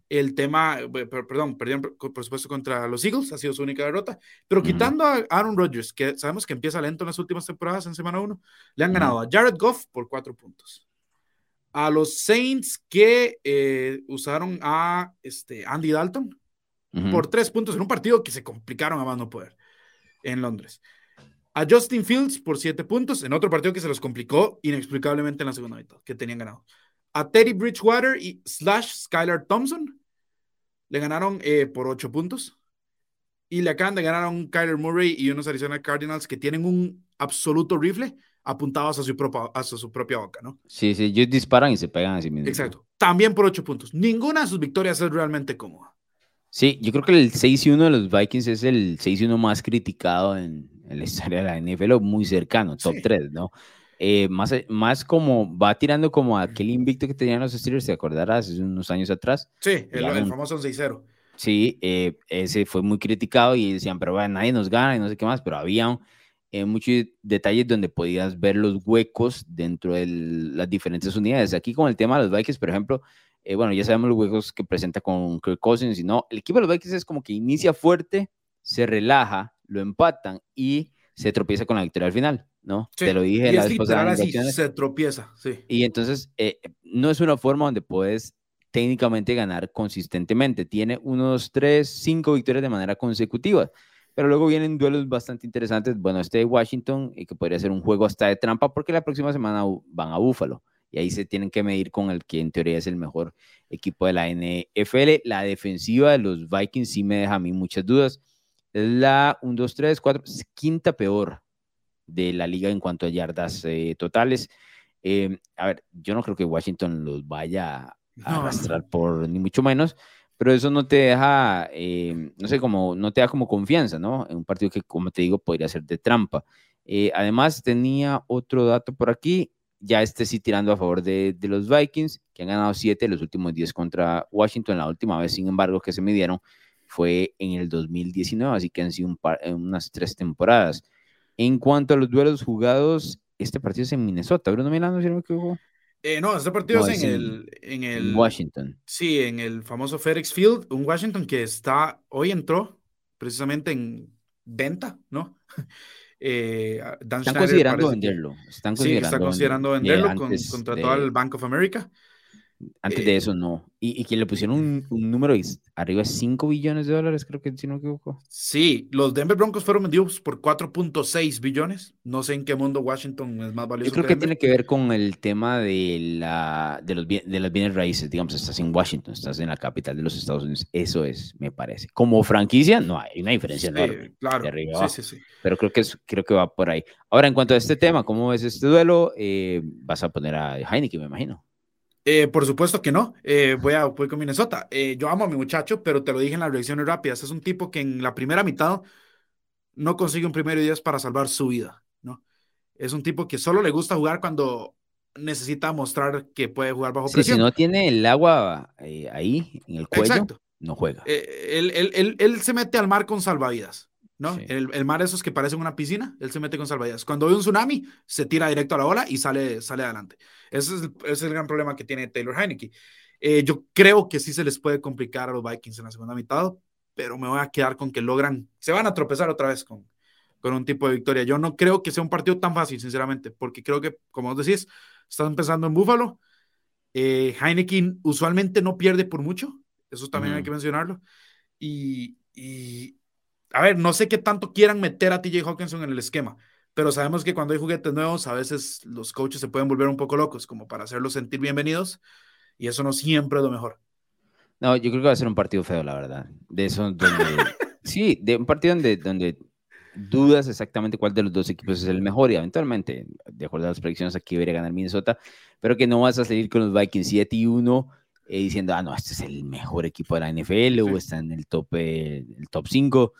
el tema, perdón, perdieron, por supuesto, contra los Eagles, ha sido su única derrota, pero quitando a Aaron Rodgers, que sabemos que empieza lento en las últimas temporadas, en semana 1, le han ganado a Jared Goff por 4 puntos. A los Saints que eh, usaron a este, Andy Dalton por 3 puntos en un partido que se complicaron a más no poder en Londres a Justin Fields por siete puntos en otro partido que se los complicó inexplicablemente en la segunda mitad, que tenían ganado. A Teddy Bridgewater y slash Skylar Thompson le ganaron eh, por ocho puntos. Y le acaban de ganar a un Kyler Murray y unos Arizona Cardinals que tienen un absoluto rifle apuntados a su, propia, a su propia boca, ¿no? Sí, sí, ellos disparan y se pegan a sí mismos. Exacto. También por ocho puntos. Ninguna de sus victorias es realmente cómoda. Sí, yo creo que el 6 y 1 de los Vikings es el 6 y 1 más criticado en, en la historia de la NFL, muy cercano, top 3, ¿no? Eh, más, más como va tirando como aquel invicto que tenían los Steelers, ¿te acordarás? Hace unos años atrás. Sí, el, famoso 6-0. Sí, eh, ese fue muy criticado y decían, pero bueno, nadie nos gana y no sé qué más, pero había eh, muchos detalles donde podías ver los huecos dentro de las diferentes unidades. Aquí con el tema de los Vikings, por ejemplo, bueno, ya sabemos los huecos que presenta con Kirk Cousins y no, el equipo de los Vikings es como que inicia fuerte, se relaja, lo empatan y se tropieza con la victoria al final, ¿no? Te lo dije la vez pasada. se tropieza, sí. Y entonces eh, no es una forma donde puedes técnicamente ganar consistentemente. Tiene unos tres, cinco victorias de manera consecutiva. Pero luego vienen duelos bastante interesantes. Bueno, este de Washington, y que podría ser un juego hasta de trampa, porque la próxima semana van a Búfalo. Y ahí se tienen que medir con el que en teoría es el mejor equipo de la NFL. La defensiva de los Vikings sí me deja a mí muchas dudas la 1, 2, 3, 4, quinta peor de la liga en cuanto a yardas eh, totales. Eh, a ver, yo no creo que Washington los vaya a arrastrar por ni mucho menos, pero eso no te deja, eh, no sé, como, no te da como confianza, ¿no? En un partido que, como te digo, podría ser de trampa. además, tenía otro dato por aquí, ya este sí tirando a favor de, de los Vikings, que han ganado 7 los últimos 10 contra Washington, la última vez, sin embargo, que se midieron fue en el 2019, así que han sido eh, unas tres temporadas. En cuanto a los duelos jugados, este partido es en Minnesota, Bruno Milano, si no me equivoco. Eh, no, este partido es, en, el, en el Washington. Sí, en el famoso FedEx Field, un Washington que está, hoy entró precisamente en venta, ¿no? (laughs) Eh, están considerando venderlo. Están considerando sí, está considerando venderlo, con, contrató al Bank of America. Antes de eh, eso, no. Y, que le pusieron un, número arriba de 5 billones de dólares, creo que si no me equivoco. Sí, los Denver Broncos fueron vendidos por 4.6 billones. No sé en qué mundo Washington es más valioso. Yo creo que, tiene que ver con el tema de, la, de, los, de las bienes raíces. Digamos, estás en Washington, estás en la capital de los Estados Unidos. Eso es, me parece. Como franquicia, no hay una diferencia sí, Claro, sí, sí, sí. Pero creo que, creo que va por ahí. Ahora, en cuanto a este tema, ¿cómo ves este duelo? Eh, vas a poner a Heineken, me imagino. Eh, por supuesto que no. Eh, voy, a, voy con Minnesota. Eh, yo amo a mi muchacho, pero te lo dije en las reacciones rápidas. Es un tipo que en la primera mitad no consigue un primero y diez para salvar su vida. ¿no? Es un tipo que solo le gusta jugar cuando necesita mostrar que puede jugar bajo presión. Si no tiene el agua ahí en el cuello, no juega. Él, él, él, se mete al mar con salvavidas. ¿No? El, el, mar esos que parecen una piscina, él se mete con salvavidas. Cuando ve un tsunami, se tira directo a la ola y sale, sale adelante. Ese es, el, ese es el gran problema que tiene Taylor Heineke. Eh, yo creo que sí se les puede complicar a los Vikings en la segunda mitad, pero me voy a quedar con que logran, se van a tropezar otra vez con, con un tipo de victoria. Yo no creo que sea un partido tan fácil, sinceramente, porque creo que, como vos decís, están empezando en Buffalo. Eh, Heineken usualmente no pierde por mucho, eso también hay que mencionarlo. Y, y, a ver, no sé qué tanto quieran meter a TJ Hawkinson en el esquema, pero sabemos que cuando hay juguetes nuevos, a veces los coaches se pueden volver un poco locos, como para hacerlos sentir bienvenidos, y eso no siempre es lo mejor. No, yo creo que va a ser un partido feo, la verdad. De eso, donde, (laughs) sí, de un partido donde, donde dudas exactamente cuál de los dos equipos es el mejor y eventualmente, de acuerdo a las predicciones, aquí debería ganar Minnesota, pero que no vas a salir con los Vikings 7 y 1 eh, diciendo, ah, no, este es el mejor equipo de la NFL o está en el top, el top 5.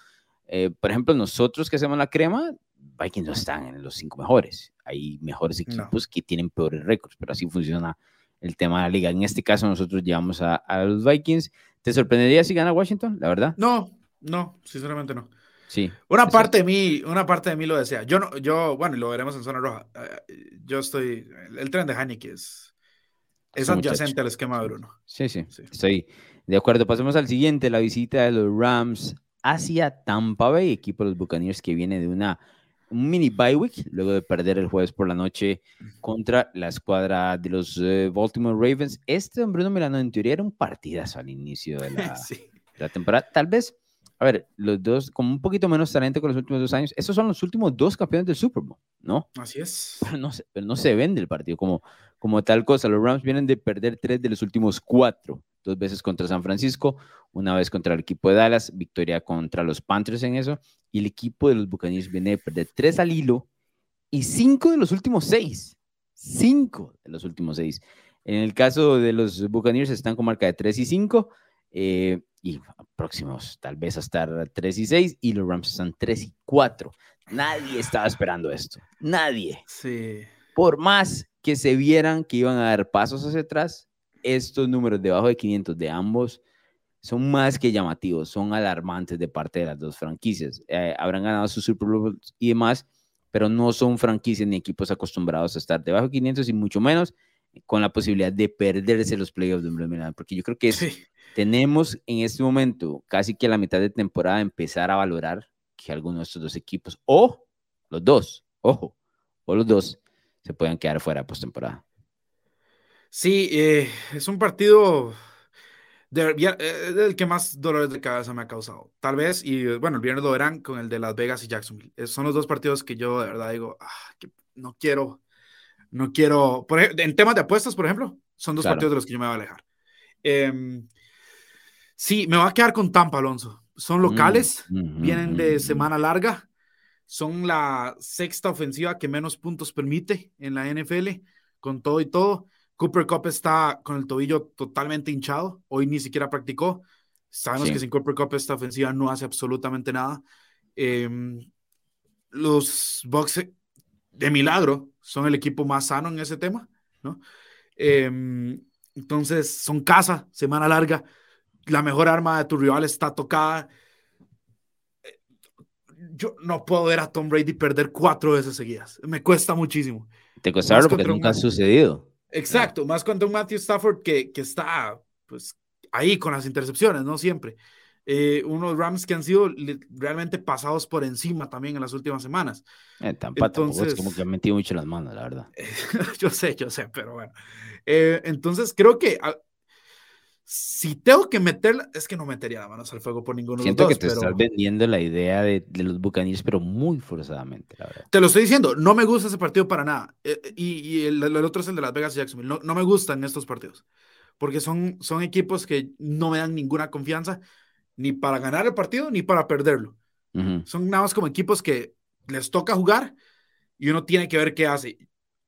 Eh, por ejemplo, nosotros que hacemos la crema, Vikings no están en los cinco mejores. Hay mejores equipos que tienen peores récords, pero así funciona el tema de la liga. En este caso, nosotros llevamos a, los Vikings. ¿Te sorprendería si gana Washington, la verdad? No, no, sinceramente no. Sí. Una parte de mí, una parte de mí lo desea. Yo no, yo, bueno, lo veremos en zona roja. Eh, yo estoy, el, tren de Haneke es, es adyacente al esquema de Bruno. Sí, sí, sí, estoy de acuerdo. Pasemos al siguiente, la visita de los Rams hacia Tampa Bay, equipo de los Buccaneers que viene de una un mini bye week luego de perder el jueves por la noche contra la escuadra de los eh, Baltimore Ravens. Este Bruno Milano en teoría era un partidazo al inicio de la, (laughs) la, temporada. Tal vez, a ver, los dos con un poquito menos talento con los últimos dos años. Estos son los últimos dos campeones del Super Bowl, ¿no? Así es. Pero (laughs) no, pero no se vende el partido como, como tal cosa. Los Rams vienen de perder tres de los últimos cuatro dos veces contra San Francisco, una vez contra el equipo de Dallas, victoria contra los Panthers en eso, y el equipo de los Buccaneers viene de perder tres al hilo y cinco de los últimos seis. Cinco de los últimos seis. En el caso de los Buccaneers están con marca de 3 y 5 eh, y próximos tal vez a estar 3 y 6 y los Rams están 3 y 4. Nadie estaba esperando esto. Nadie. Sí. Por más que se vieran que iban a dar pasos hacia atrás, estos números debajo de 500 de ambos son más que llamativos, son alarmantes de parte de las dos franquicias. Eh, habrán ganado sus Super Bowls y demás, pero no son franquicias ni equipos acostumbrados a estar debajo de 500 y mucho menos con la posibilidad de perderse los playoffs de porque yo creo que tenemos en este momento casi que a la mitad de temporada empezar a valorar que alguno de estos dos equipos o los dos, ojo, o los dos se puedan quedar fuera de postemporada. Sí, eh, es un partido del eh, que más dolores de cabeza me ha causado. Tal vez, y bueno, el viernes lo verán con el de Las Vegas y Jacksonville. son los dos partidos que yo de verdad digo, ah, que no quiero, no quiero. Por, en temas de apuestas, por ejemplo, son dos partidos de los que yo me voy a alejar. Em, sí, me voy a quedar con Tampa, Alonso. Son mm, locales, vienen de semana larga, son la sexta ofensiva que menos puntos permite en la NFL, con todo y todo. Cooper Cup está con el tobillo totalmente hinchado. Hoy ni siquiera practicó. Sabemos que sin Cooper Cup esta ofensiva no hace absolutamente nada. Em, los Bucks de milagro son el equipo más sano en ese tema, ¿no? Em, entonces son casa, semana larga. La mejor arma de tu rival está tocada. Yo no puedo ver a Tom Brady perder cuatro veces seguidas. Me cuesta muchísimo. Te cuesta porque nunca ha sucedido. Exacto, más cuando un Matthew Stafford que, que está pues ahí con las intercepciones, ¿no? Siempre. Eh, unos Rams que han sido realmente pasados por encima también en las últimas semanas. Eh, Entonces, es como que han metido mucho las manos, la verdad. (laughs) yo sé, yo sé, pero bueno. Eh, entonces creo que ah, si tengo que meterla, es que no metería la manos al fuego por ninguno de los dos. Siento que te estás vendiendo la idea de, los Buccaneers, pero muy forzadamente, la verdad. Te lo estoy diciendo, no me gusta ese partido para nada. y, el, el, otro es el de Las Vegas y Jacksonville. No, no me gustan estos partidos porque son, son equipos que no me dan ninguna confianza ni para ganar el partido ni para perderlo. Son nada más como equipos que les toca jugar y uno tiene que ver qué hace.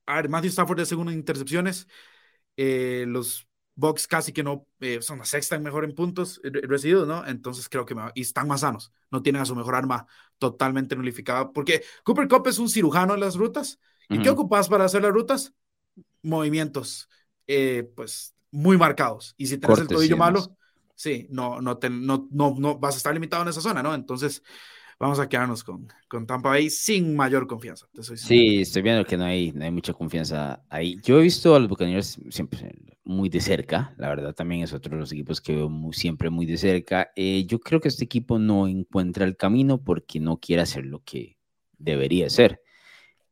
A ver, Matthew Stafford de segunda intercepciones, eh, los Bucks casi que no eh, son la sexta en mejor en puntos recibidos, ¿no? Entonces creo que y están más sanos, no tienen a su mejor arma totalmente nulificada, porque Cooper Cup es un cirujano en las rutas. ¿Y qué ocupas para hacer las rutas? Movimientos, eh, pues muy marcados. Y si tienes el tobillo malo, sí, no, no, no, no, no vas a estar limitado en esa zona, ¿no? Entonces, vamos a quedarnos con, con Tampa Bay sin mayor confianza. sí, estoy viendo que no hay, no hay mucha confianza ahí. Yo he visto a los Buccaneers siempre muy de cerca, la verdad también es otro de los equipos que veo siempre muy de cerca. Eh, yo creo que este equipo no encuentra el camino porque no quiere hacer lo que debería ser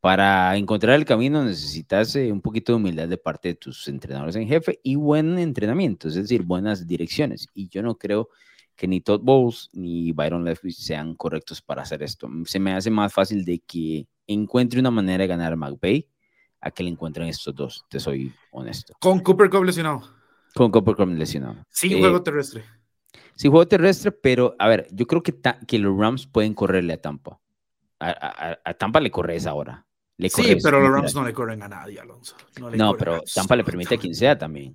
para encontrar el camino necesitas eh, un poquito de humildad de parte de tus entrenadores en jefe y buen entrenamiento, es decir, buenas direcciones. Y yo no creo que ni Todd Bowles ni Byron Leftwich sean correctos para hacer esto. Se me hace más fácil de que encuentre una manera de ganar a McVay a que le encuentren estos dos, te soy honesto. Con Cooper Cup lesionado. Con Cooper Cup lesionado. Sin eh, juego terrestre. Sin juego terrestre, pero a ver, yo creo que, que los Rams pueden correrle a Tampa. A, a Tampa le corres ahora sí, pero los Rams no le corren a nadie, Alonso. No, pero Tampa le permite a quien sea también.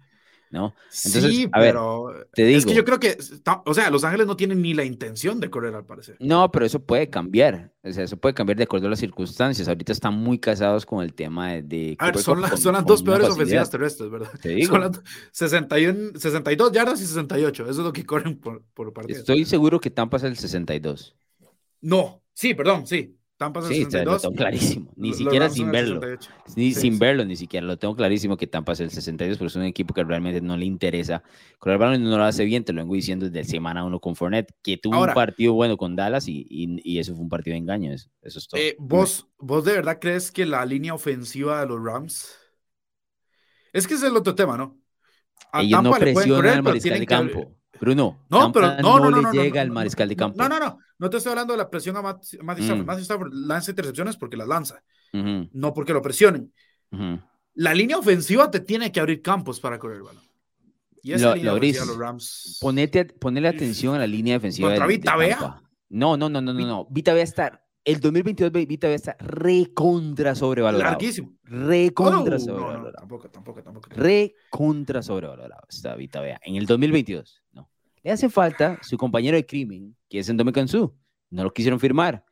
¿no? Entonces, sí, a ver, pero te digo, es que yo creo que, o sea, Los Ángeles no tienen ni la intención de correr al parecer. No, pero eso puede cambiar, o sea, eso puede cambiar de acuerdo a las circunstancias. Ahorita están muy casados con el tema de... a ver, son, son las dos peores ofensivas terrestres, ¿verdad? Te (laughs) digo. Son las 61, 62 yardas y 68, eso es lo que corren por, por partido. Estoy seguro que Tampa es el 62. No, sí, perdón, sí, Tampa sí, lo tengo clarísimo. Ni siquiera sin verlo. Ni sin verlo, ni siquiera. Lo tengo clarísimo que Tampa es el 62, pero es un equipo que realmente no le interesa. Con el balón no lo hace bien, te lo vengo diciendo desde semana uno con Fournette, que tuvo un partido bueno con Dallas y, y, eso fue un partido de engaño. Eso, es todo. Eh, ¿vos, ¿Vos de verdad crees que la línea ofensiva de los Rams? Es que ese es el otro tema, ¿no? A Ellos Tampa no presionan al mariscal de campo. Bruno, no, pero no, no, no, le llega al mariscal de campo. No, no, no. No te estoy hablando de la presión a Matthew Stafford. Mm. Matthew Stafford lanza intercepciones porque las lanza, no porque lo presionen. La línea ofensiva te tiene que abrir campos para correr el balón. Y esa lo, línea ofensiva los Rams. Ponete, ponele atención a la línea defensiva. ¿Contra Vita Vea? No, no, no, no, no, no. Vita Vea está. El 2022 Vita Vea está recontra sobrevalorado. Larguísimo. Recontra oh, sobrevalorado. No, no, tampoco, tampoco, tampoco. Recontra sobrevalorado está Vita Vea. En el 2022, no. Le hace falta su compañero de crimen, que es Endome Kansu. No lo quisieron firmar.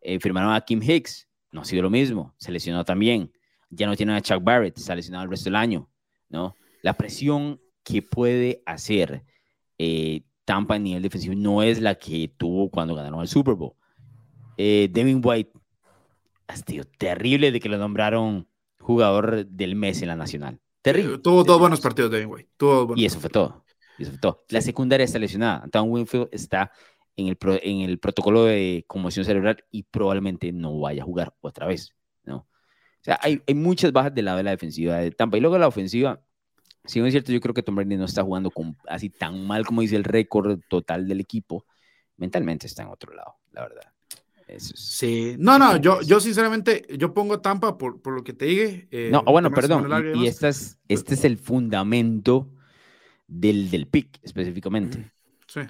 Eh, firmaron a Kim Hicks. No ha sido lo mismo. Se lesionó también. Ya no tienen a Chuck Barrett. Se ha lesionado el resto del año. ¿no? La presión que puede hacer eh, Tampa a nivel defensivo no es la que tuvo cuando ganaron el Super Bowl. Eh, Devin White ha sido terrible de que lo nombraron jugador del mes en la nacional. Terrible. tuvo dos buenos partidos Devin White. y eso fue todo. La secundaria está lesionada. Tom Winfield está en el, en el protocolo de conmoción cerebral y probablemente no vaya a jugar otra vez, ¿no? O sea, hay, hay muchas bajas del lado de la defensiva de Tampa. Y luego la ofensiva, si no es cierto, yo creo que Tom Brady no está jugando con, así tan mal como dice el récord total del equipo. Mentalmente está en otro lado, la verdad. sí, no, no, yo, yo sinceramente, yo pongo Tampa por, por lo que te dije. Eh, no, bueno, perdón. Y, y este es el fundamento del, del pick específicamente. Sí.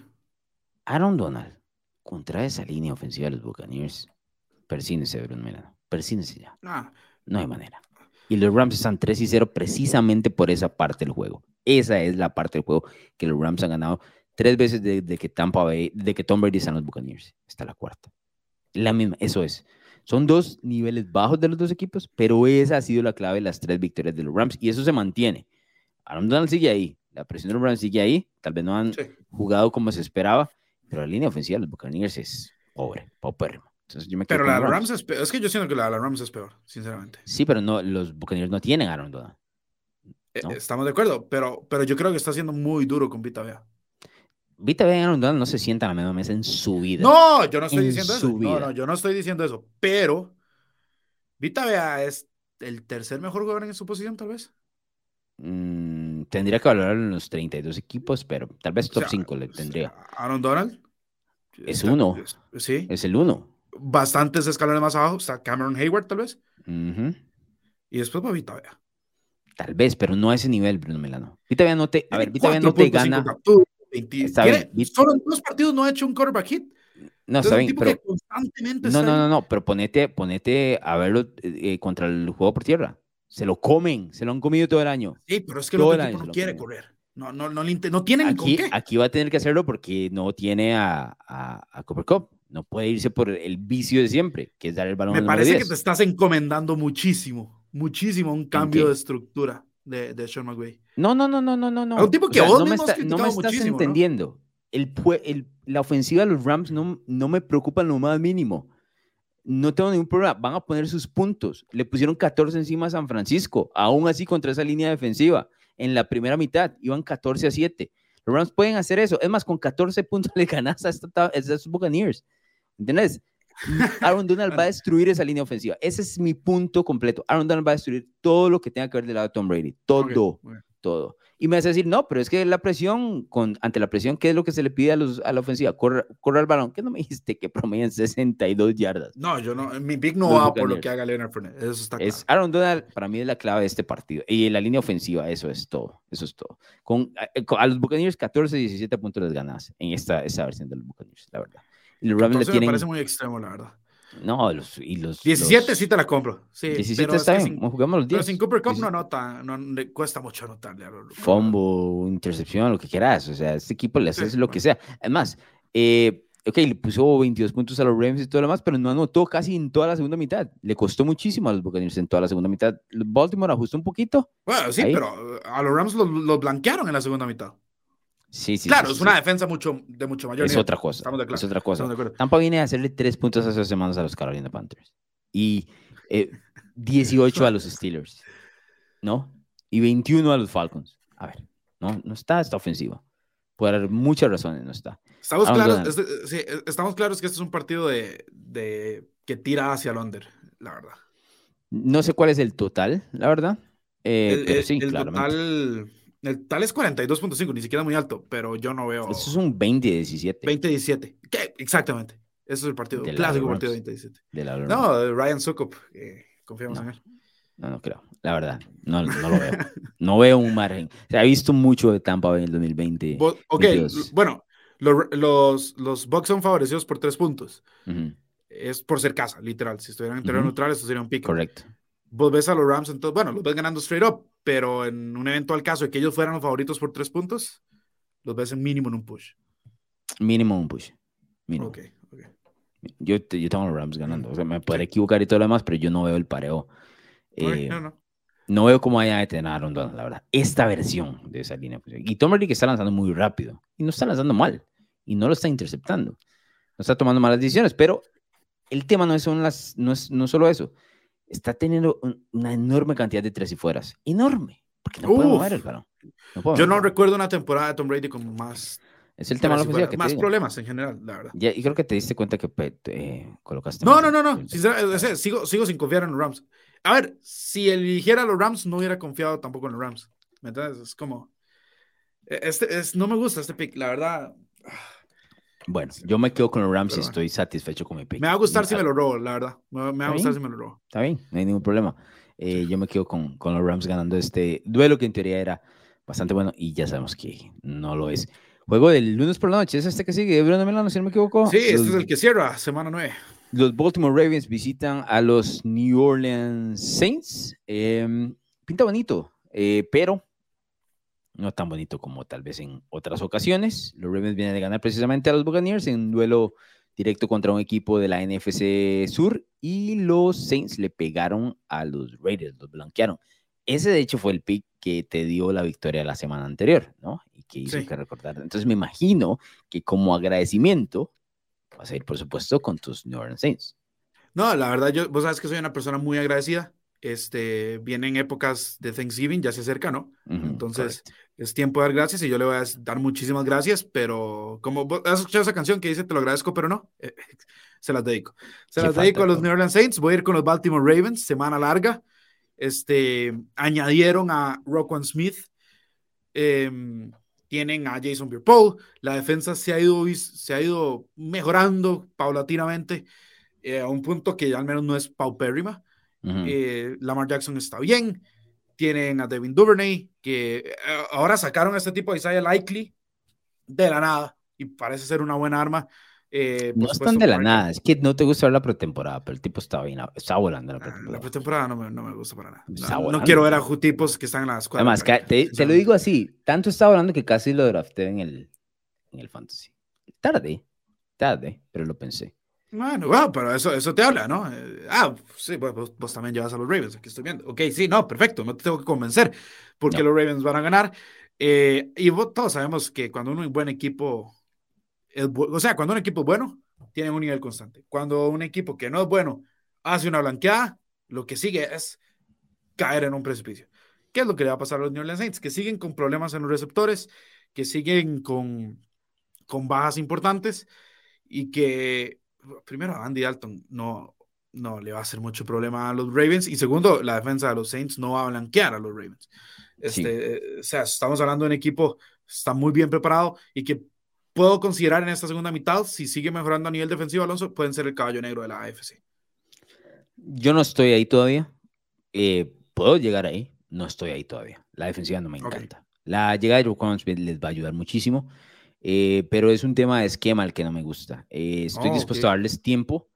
Aaron Donald contra esa línea ofensiva de los Buccaneers. Persínese, Bruno Melano. Persínese ya. Ah. No hay manera. Y los Rams están 3 y 0 precisamente por esa parte del juego. Esa es la parte del juego que los Rams han ganado tres veces desde que Tampa Bay, de que Tom Brady está en los Buccaneers. Está la cuarta. La misma, eso es. Son dos niveles bajos de los dos equipos, pero esa ha sido la clave de las tres victorias de los Rams y eso se mantiene. Aaron Donald sigue ahí, la presión de Rams sigue ahí. Tal vez no han jugado como se esperaba, pero la línea ofensiva de los Buccaneers es pobre, pobre. pero la de los Rams es peor. Es que yo siento que la de Rams es peor, sinceramente. Sí, pero no, los Buccaneers no tienen a Aaron Donald. Eh, estamos de acuerdo, pero, pero yo creo que está siendo muy duro con Vita Vea. Vita Vea y Aaron Donald no se sientan a la misma mesa en su vida. No, yo no estoy diciendo eso. No, no, yo no estoy diciendo eso. Pero Vita Vea es el tercer mejor jugador en su posición, tal vez. Mm, tendría que valorar en los 32 equipos, pero tal vez top 5 le tendría. Aaron Donald. Es uno. Sí. Es el uno. Bastantes escalones más abajo. Está Cameron Hayward, tal vez. Y después va Vita Vea. Tal vez, pero no a ese nivel, Bruno Melano. Vita Vea no te, a ver, Vita Vea no te gana. Está bien. Solo en dos partidos no ha hecho un quarterback hit. No, está bien, pero... no, no, no, no, pero ponete, ponete a verlo eh, contra el juego por tierra. Se lo comen, se lo han comido todo el año. Sí, pero es que todo el año no quiere correr. No, no, no, no tienen aquí, con qué. Aquí va a tener que hacerlo porque no tiene a, a, a Cooper Cup. No puede irse por el vicio de siempre, que es dar el balón Me parece que te estás encomendando muchísimo, muchísimo un cambio de estructura de, de Sean McVay. No, no, no, no, no, no. un tipo que no, me no me estás entendiendo. El, el, la ofensiva de los Rams no, no me preocupa en lo más mínimo. No tengo ningún problema. Van a poner sus puntos. Le pusieron 14 encima a San Francisco, aún así contra esa línea defensiva. En la primera mitad iban 14 a 7. Los Rams pueden hacer eso. Es más, con 14 (laughs) puntos le ganas a, estos Buccaneers. ¿Entiendes? (laughs) Aaron Donald va a destruir esa línea ofensiva. Ese es mi punto completo. Aaron Donald va a destruir todo lo que tenga que ver del lado de Tom Brady. Todo. Todo. Y me vas a decir, no, pero es que la presión, con, ante la presión, ¿qué es lo que se le pide a, los, a la ofensiva? Corre, corre el balón. ¿Qué no me dijiste que promedian 62 yardas? No, yo no, mi pick no va por lo que haga Leonard Fournette. Eso está claro. Es Aaron Donald, para mí es la clave de este partido. Y la línea ofensiva, eso es todo. Eso es todo. Con, eh, a, los Buccaneers, 14, 17 puntos les ganas en esta, esta versión de los Buccaneers, la verdad. Y los Ravens tienen... me parece muy extremo, la verdad. No, los, y los 17 sí te la compro. Sí, 17 está bien, sin, jugamos los 10. Pero sin Cooper Cup no anota, no le cuesta mucho anotarle. Fombo, intercepción, lo que quieras. O sea, este equipo le hace lo que sea. Además, eh, ok, le puso 22 puntos a los Rams y todo lo demás, pero no anotó casi en toda la segunda mitad. Le costó muchísimo a los Buccaneers en toda la segunda mitad. Baltimore ajustó un poquito. Bueno, sí, pero a los Rams los, los blanquearon en la segunda mitad. Sí, sí. Claro, es una defensa mucho, de mucho mayor Es otra cosa. Es otra cosa. Tampa viene a hacerle tres puntos hace dos semanas a los Carolina Panthers. Y 18 eh, a los Steelers. ¿No? Y 21 a los Falcons. A ver, no, no está esta ofensiva. Por muchas razones no está. Estamos claros, sí, estamos claros que este es un partido de, de, que tira hacia el under, la verdad. No sé cuál es el total, la verdad. Eh, el, pero sí, el total el tal es 42.5, ni siquiera muy alto, pero yo no veo. Eso es un 20-17. 20-17. Exactamente. Ese es el partido, el clásico partido 20-17. No, Ryan Sukop, confiamos en él. No, no creo. La verdad, no, no lo veo. no veo un margen. Se ha visto mucho de Tampa en el 2020. Ok, bueno, los, los, los Bucks son favorecidos por tres puntos. Es por ser casa, literal. Si estuvieran en terreno neutral, eso sería un pick. Correcto. Vos ves a los Rams, entonces, bueno, los ves ganando straight up, pero en un eventual caso de que ellos fueran los favoritos por tres puntos, los ves en mínimo en un push. Mínimo un push. Mínimo. Yo, yo tengo los Rams ganando. O sea, me podré equivocar y todo lo demás, pero yo no veo el pareo. Eh, no, veo cómo haya de tener a Donald, la verdad. Esta versión de esa línea. Y Tom Brady que está lanzando muy rápido. Y no está lanzando mal. Y no lo está interceptando. No está tomando malas decisiones. Pero el tema no es, son las, no es no solo eso está teniendo una enorme cantidad de tres y fueras. Enorme. Porque no puede mover el balón. Yo no recuerdo una temporada de Tom Brady con más. Es el tema de la que Más problemas en general, la verdad. y creo que te diste cuenta que eh, colocaste. No, no, no, no. sigo, sigo sin confiar en los Rams. A ver, si eligiera a los Rams, no hubiera confiado tampoco en los Rams. ¿Me entiendes? Es como. E, este, es, no me gusta este pick, la verdad. Bueno, yo me quedo con los Rams y estoy satisfecho con mi pick. Me va a gustar si me lo robo, la verdad. Me, va a gustar si me lo robo. Está bien, no hay ningún problema. Eh, yo me quedo con, con, los Rams ganando este duelo que en teoría era bastante bueno y ya sabemos que no lo es. Juego del lunes por la noche, ¿es este que sigue? Bruno Melano, si no me equivoco. Sí, este es el que cierra, semana 9. Los Baltimore Ravens visitan a los New Orleans Saints. Em, pinta bonito, eh, pero no tan bonito como tal vez en otras ocasiones. Los Ravens vienen de ganar precisamente a los Buccaneers en un duelo directo contra un equipo de la NFC Sur y los Saints le pegaron a los Raiders, los blanquearon. Ese de hecho fue el pick que te dio la victoria la semana anterior, ¿no? Y que hizo que recordar. Entonces me imagino que como agradecimiento vas a ir, por supuesto, con tus New Orleans Saints. No, la verdad, yo, vos sabes que soy una persona muy agradecida este, vienen épocas de Thanksgiving, ya se acerca, ¿no? Entonces, es tiempo de dar gracias y yo le voy a dar muchísimas gracias, pero como has escuchado esa canción que dice te lo agradezco, pero no, eh, (laughs) se las dedico. Se las dedico a los New Orleans Saints, voy a ir con los Baltimore Ravens, semana larga. Este, añadieron a Roquan Smith, em, tienen a Jason Pierre-Paul, la defensa se ha ido, se ha ido mejorando paulatinamente eh, a un punto que al menos no es paupérrima. Eh, Lamar Jackson está bien, tienen a Devin Duvernay, que eh, ahora sacaron a este tipo de Isaiah Likely de la nada y parece ser una buena arma. Eh, no están de la nada, es que no te gusta ver la pretemporada, pero el tipo está bien, está volando la ah, pretemporada. La pretemporada no me, no me gusta para nada. No, quiero ver a tipos que están en la escuela. Además, te, te, lo digo así, tanto está volando que casi lo drafté en el, en el fantasy. Tarde, tarde, pero lo pensé. Bueno, bueno, pero eso, eso te habla, ¿no? Eh, ah, sí, vos, vos, también llevas a los Ravens, aquí estoy viendo. Ok, sí, no, perfecto, no te tengo que convencer porque los Ravens van a ganar. Eh, y todos sabemos que cuando un buen equipo, o sea, cuando un equipo es bueno, tiene un nivel constante. Cuando un equipo que no es bueno hace una blanqueada, lo que sigue es caer en un precipicio. ¿Qué es lo que le va a pasar a los New Orleans Saints? Que siguen con problemas en los receptores, que siguen con, con bajas importantes y que primero, Andy Dalton no, no le va a hacer mucho problema a los Ravens. Y segundo, la defensa de los Saints no va a blanquear a los Ravens. Este, eh, O sea, estamos hablando de un equipo está muy bien preparado y que puedo considerar en esta segunda mitad, si sigue mejorando a nivel defensivo, Alonso, pueden ser el caballo negro de la AFC. Yo no estoy ahí todavía. Eh, puedo llegar ahí. No estoy ahí todavía. La defensiva no me encanta. La llegada de Roquan Smith les va a ayudar muchísimo. Eh, pero es un tema de esquema el que no me gusta. Eh, estoy oh, dispuesto a darles tiempo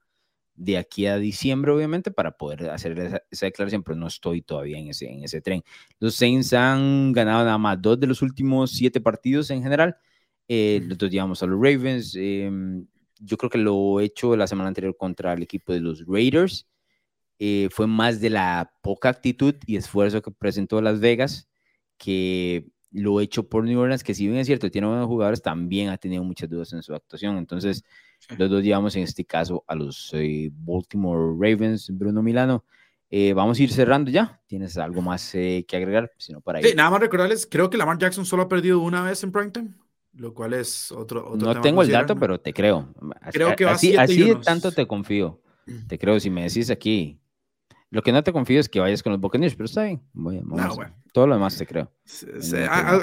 de aquí a diciembre, obviamente, para poder hacer esa, declaración, pero no estoy todavía en ese, en ese tren. Los Saints han ganado nada más dos de los últimos siete partidos en general. Eh, los dos llevamos a los Ravens. Em, yo creo que lo hecho la semana anterior contra el equipo de los Raiders fue más de la poca actitud y esfuerzo que presentó Las Vegas que lo hecho por New Orleans, que si bien es cierto, tiene buenos jugadores, también ha tenido muchas dudas en su actuación. Entonces, los dos llevamos en este caso a los eh, Baltimore Ravens, Bruno Milano. Eh, vamos a ir cerrando ya. ¿Tienes algo más eh, que agregar? Si para sí, nada más recordarles, creo que Lamar Jackson solo ha perdido una vez en primetime, lo cual es otro, otro No tengo el dato, pero te creo. Creo que va así, así de tanto te confío. Te creo, si me decís aquí lo que no te confío es que vayas con los Buccaneers, pero está bien. Voy, no, bueno. Todo lo demás te creo.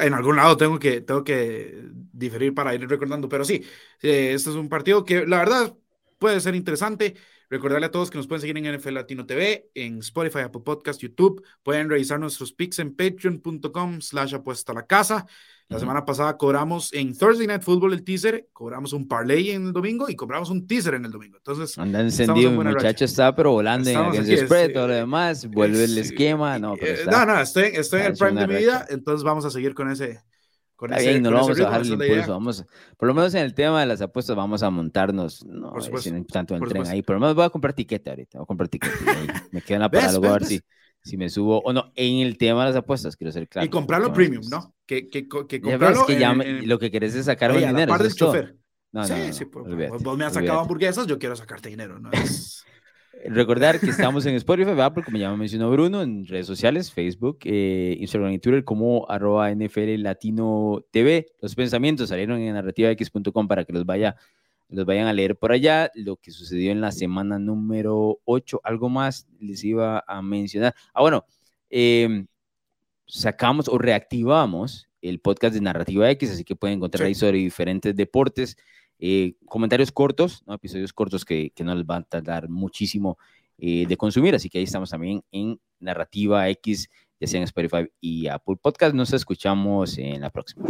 en, algún lado tengo que, tengo que diferir para ir recordando, pero sí, eh, este es un partido que la verdad puede ser interesante. Recordarle a todos que nos pueden seguir en NFL Latino TV, en Spotify, Apple Podcast, YouTube. Pueden revisar nuestros pics en patreon.com slash apuesta a la casa. La semana pasada cobramos en Thursday Night Football el teaser, cobramos un parlay en el domingo y cobramos un teaser en el domingo. Entonces, anda encendido, mi muchacho está pero volando en el spread, todo lo demás, vuelve el esquema. No, eh, no, no, estoy, estoy en el prime de mi vida, entonces vamos a seguir con ese. Con ese, bien, no vamos a bajar el impulso. Vamos, por lo menos en el tema de las apuestas, vamos a montarnos. No, por supuesto, tanto en el tren ahí. Por lo menos voy a comprar tiquete ahorita. Voy a comprar tiquete. (laughs) me queda en la parada, voy a ver si si me subo o no. En el tema de las apuestas, quiero ser claro. Y comprarlo premium, ¿no? Que, que, que comprarlo. que ya lo que querés es sacar oye, dinero. Aparte del chofer. No, sí, sí, pues, vos me has sacado hamburguesas, yo quiero sacarte dinero, ¿no? Es... (laughs) Recordar que estamos en Spotify, Apple, como ya me mencionó Bruno, en redes sociales, Facebook, eh, Instagram y Twitter, como arroba NFL Latino TV. Los pensamientos salieron en narrativax.com para que los vaya los vayan a leer por allá, lo que sucedió en la semana número 8, algo más les iba a mencionar. Ah, bueno, em, sacamos o reactivamos el podcast de Narrativa X, así que pueden encontrar ahí sobre diferentes deportes, eh, comentarios cortos, ¿no? episodios cortos que, que, no les van a tardar muchísimo eh, de consumir, así que ahí estamos también en Narrativa X, ya sea en Spotify y Apple Podcast. Nos escuchamos en la próxima.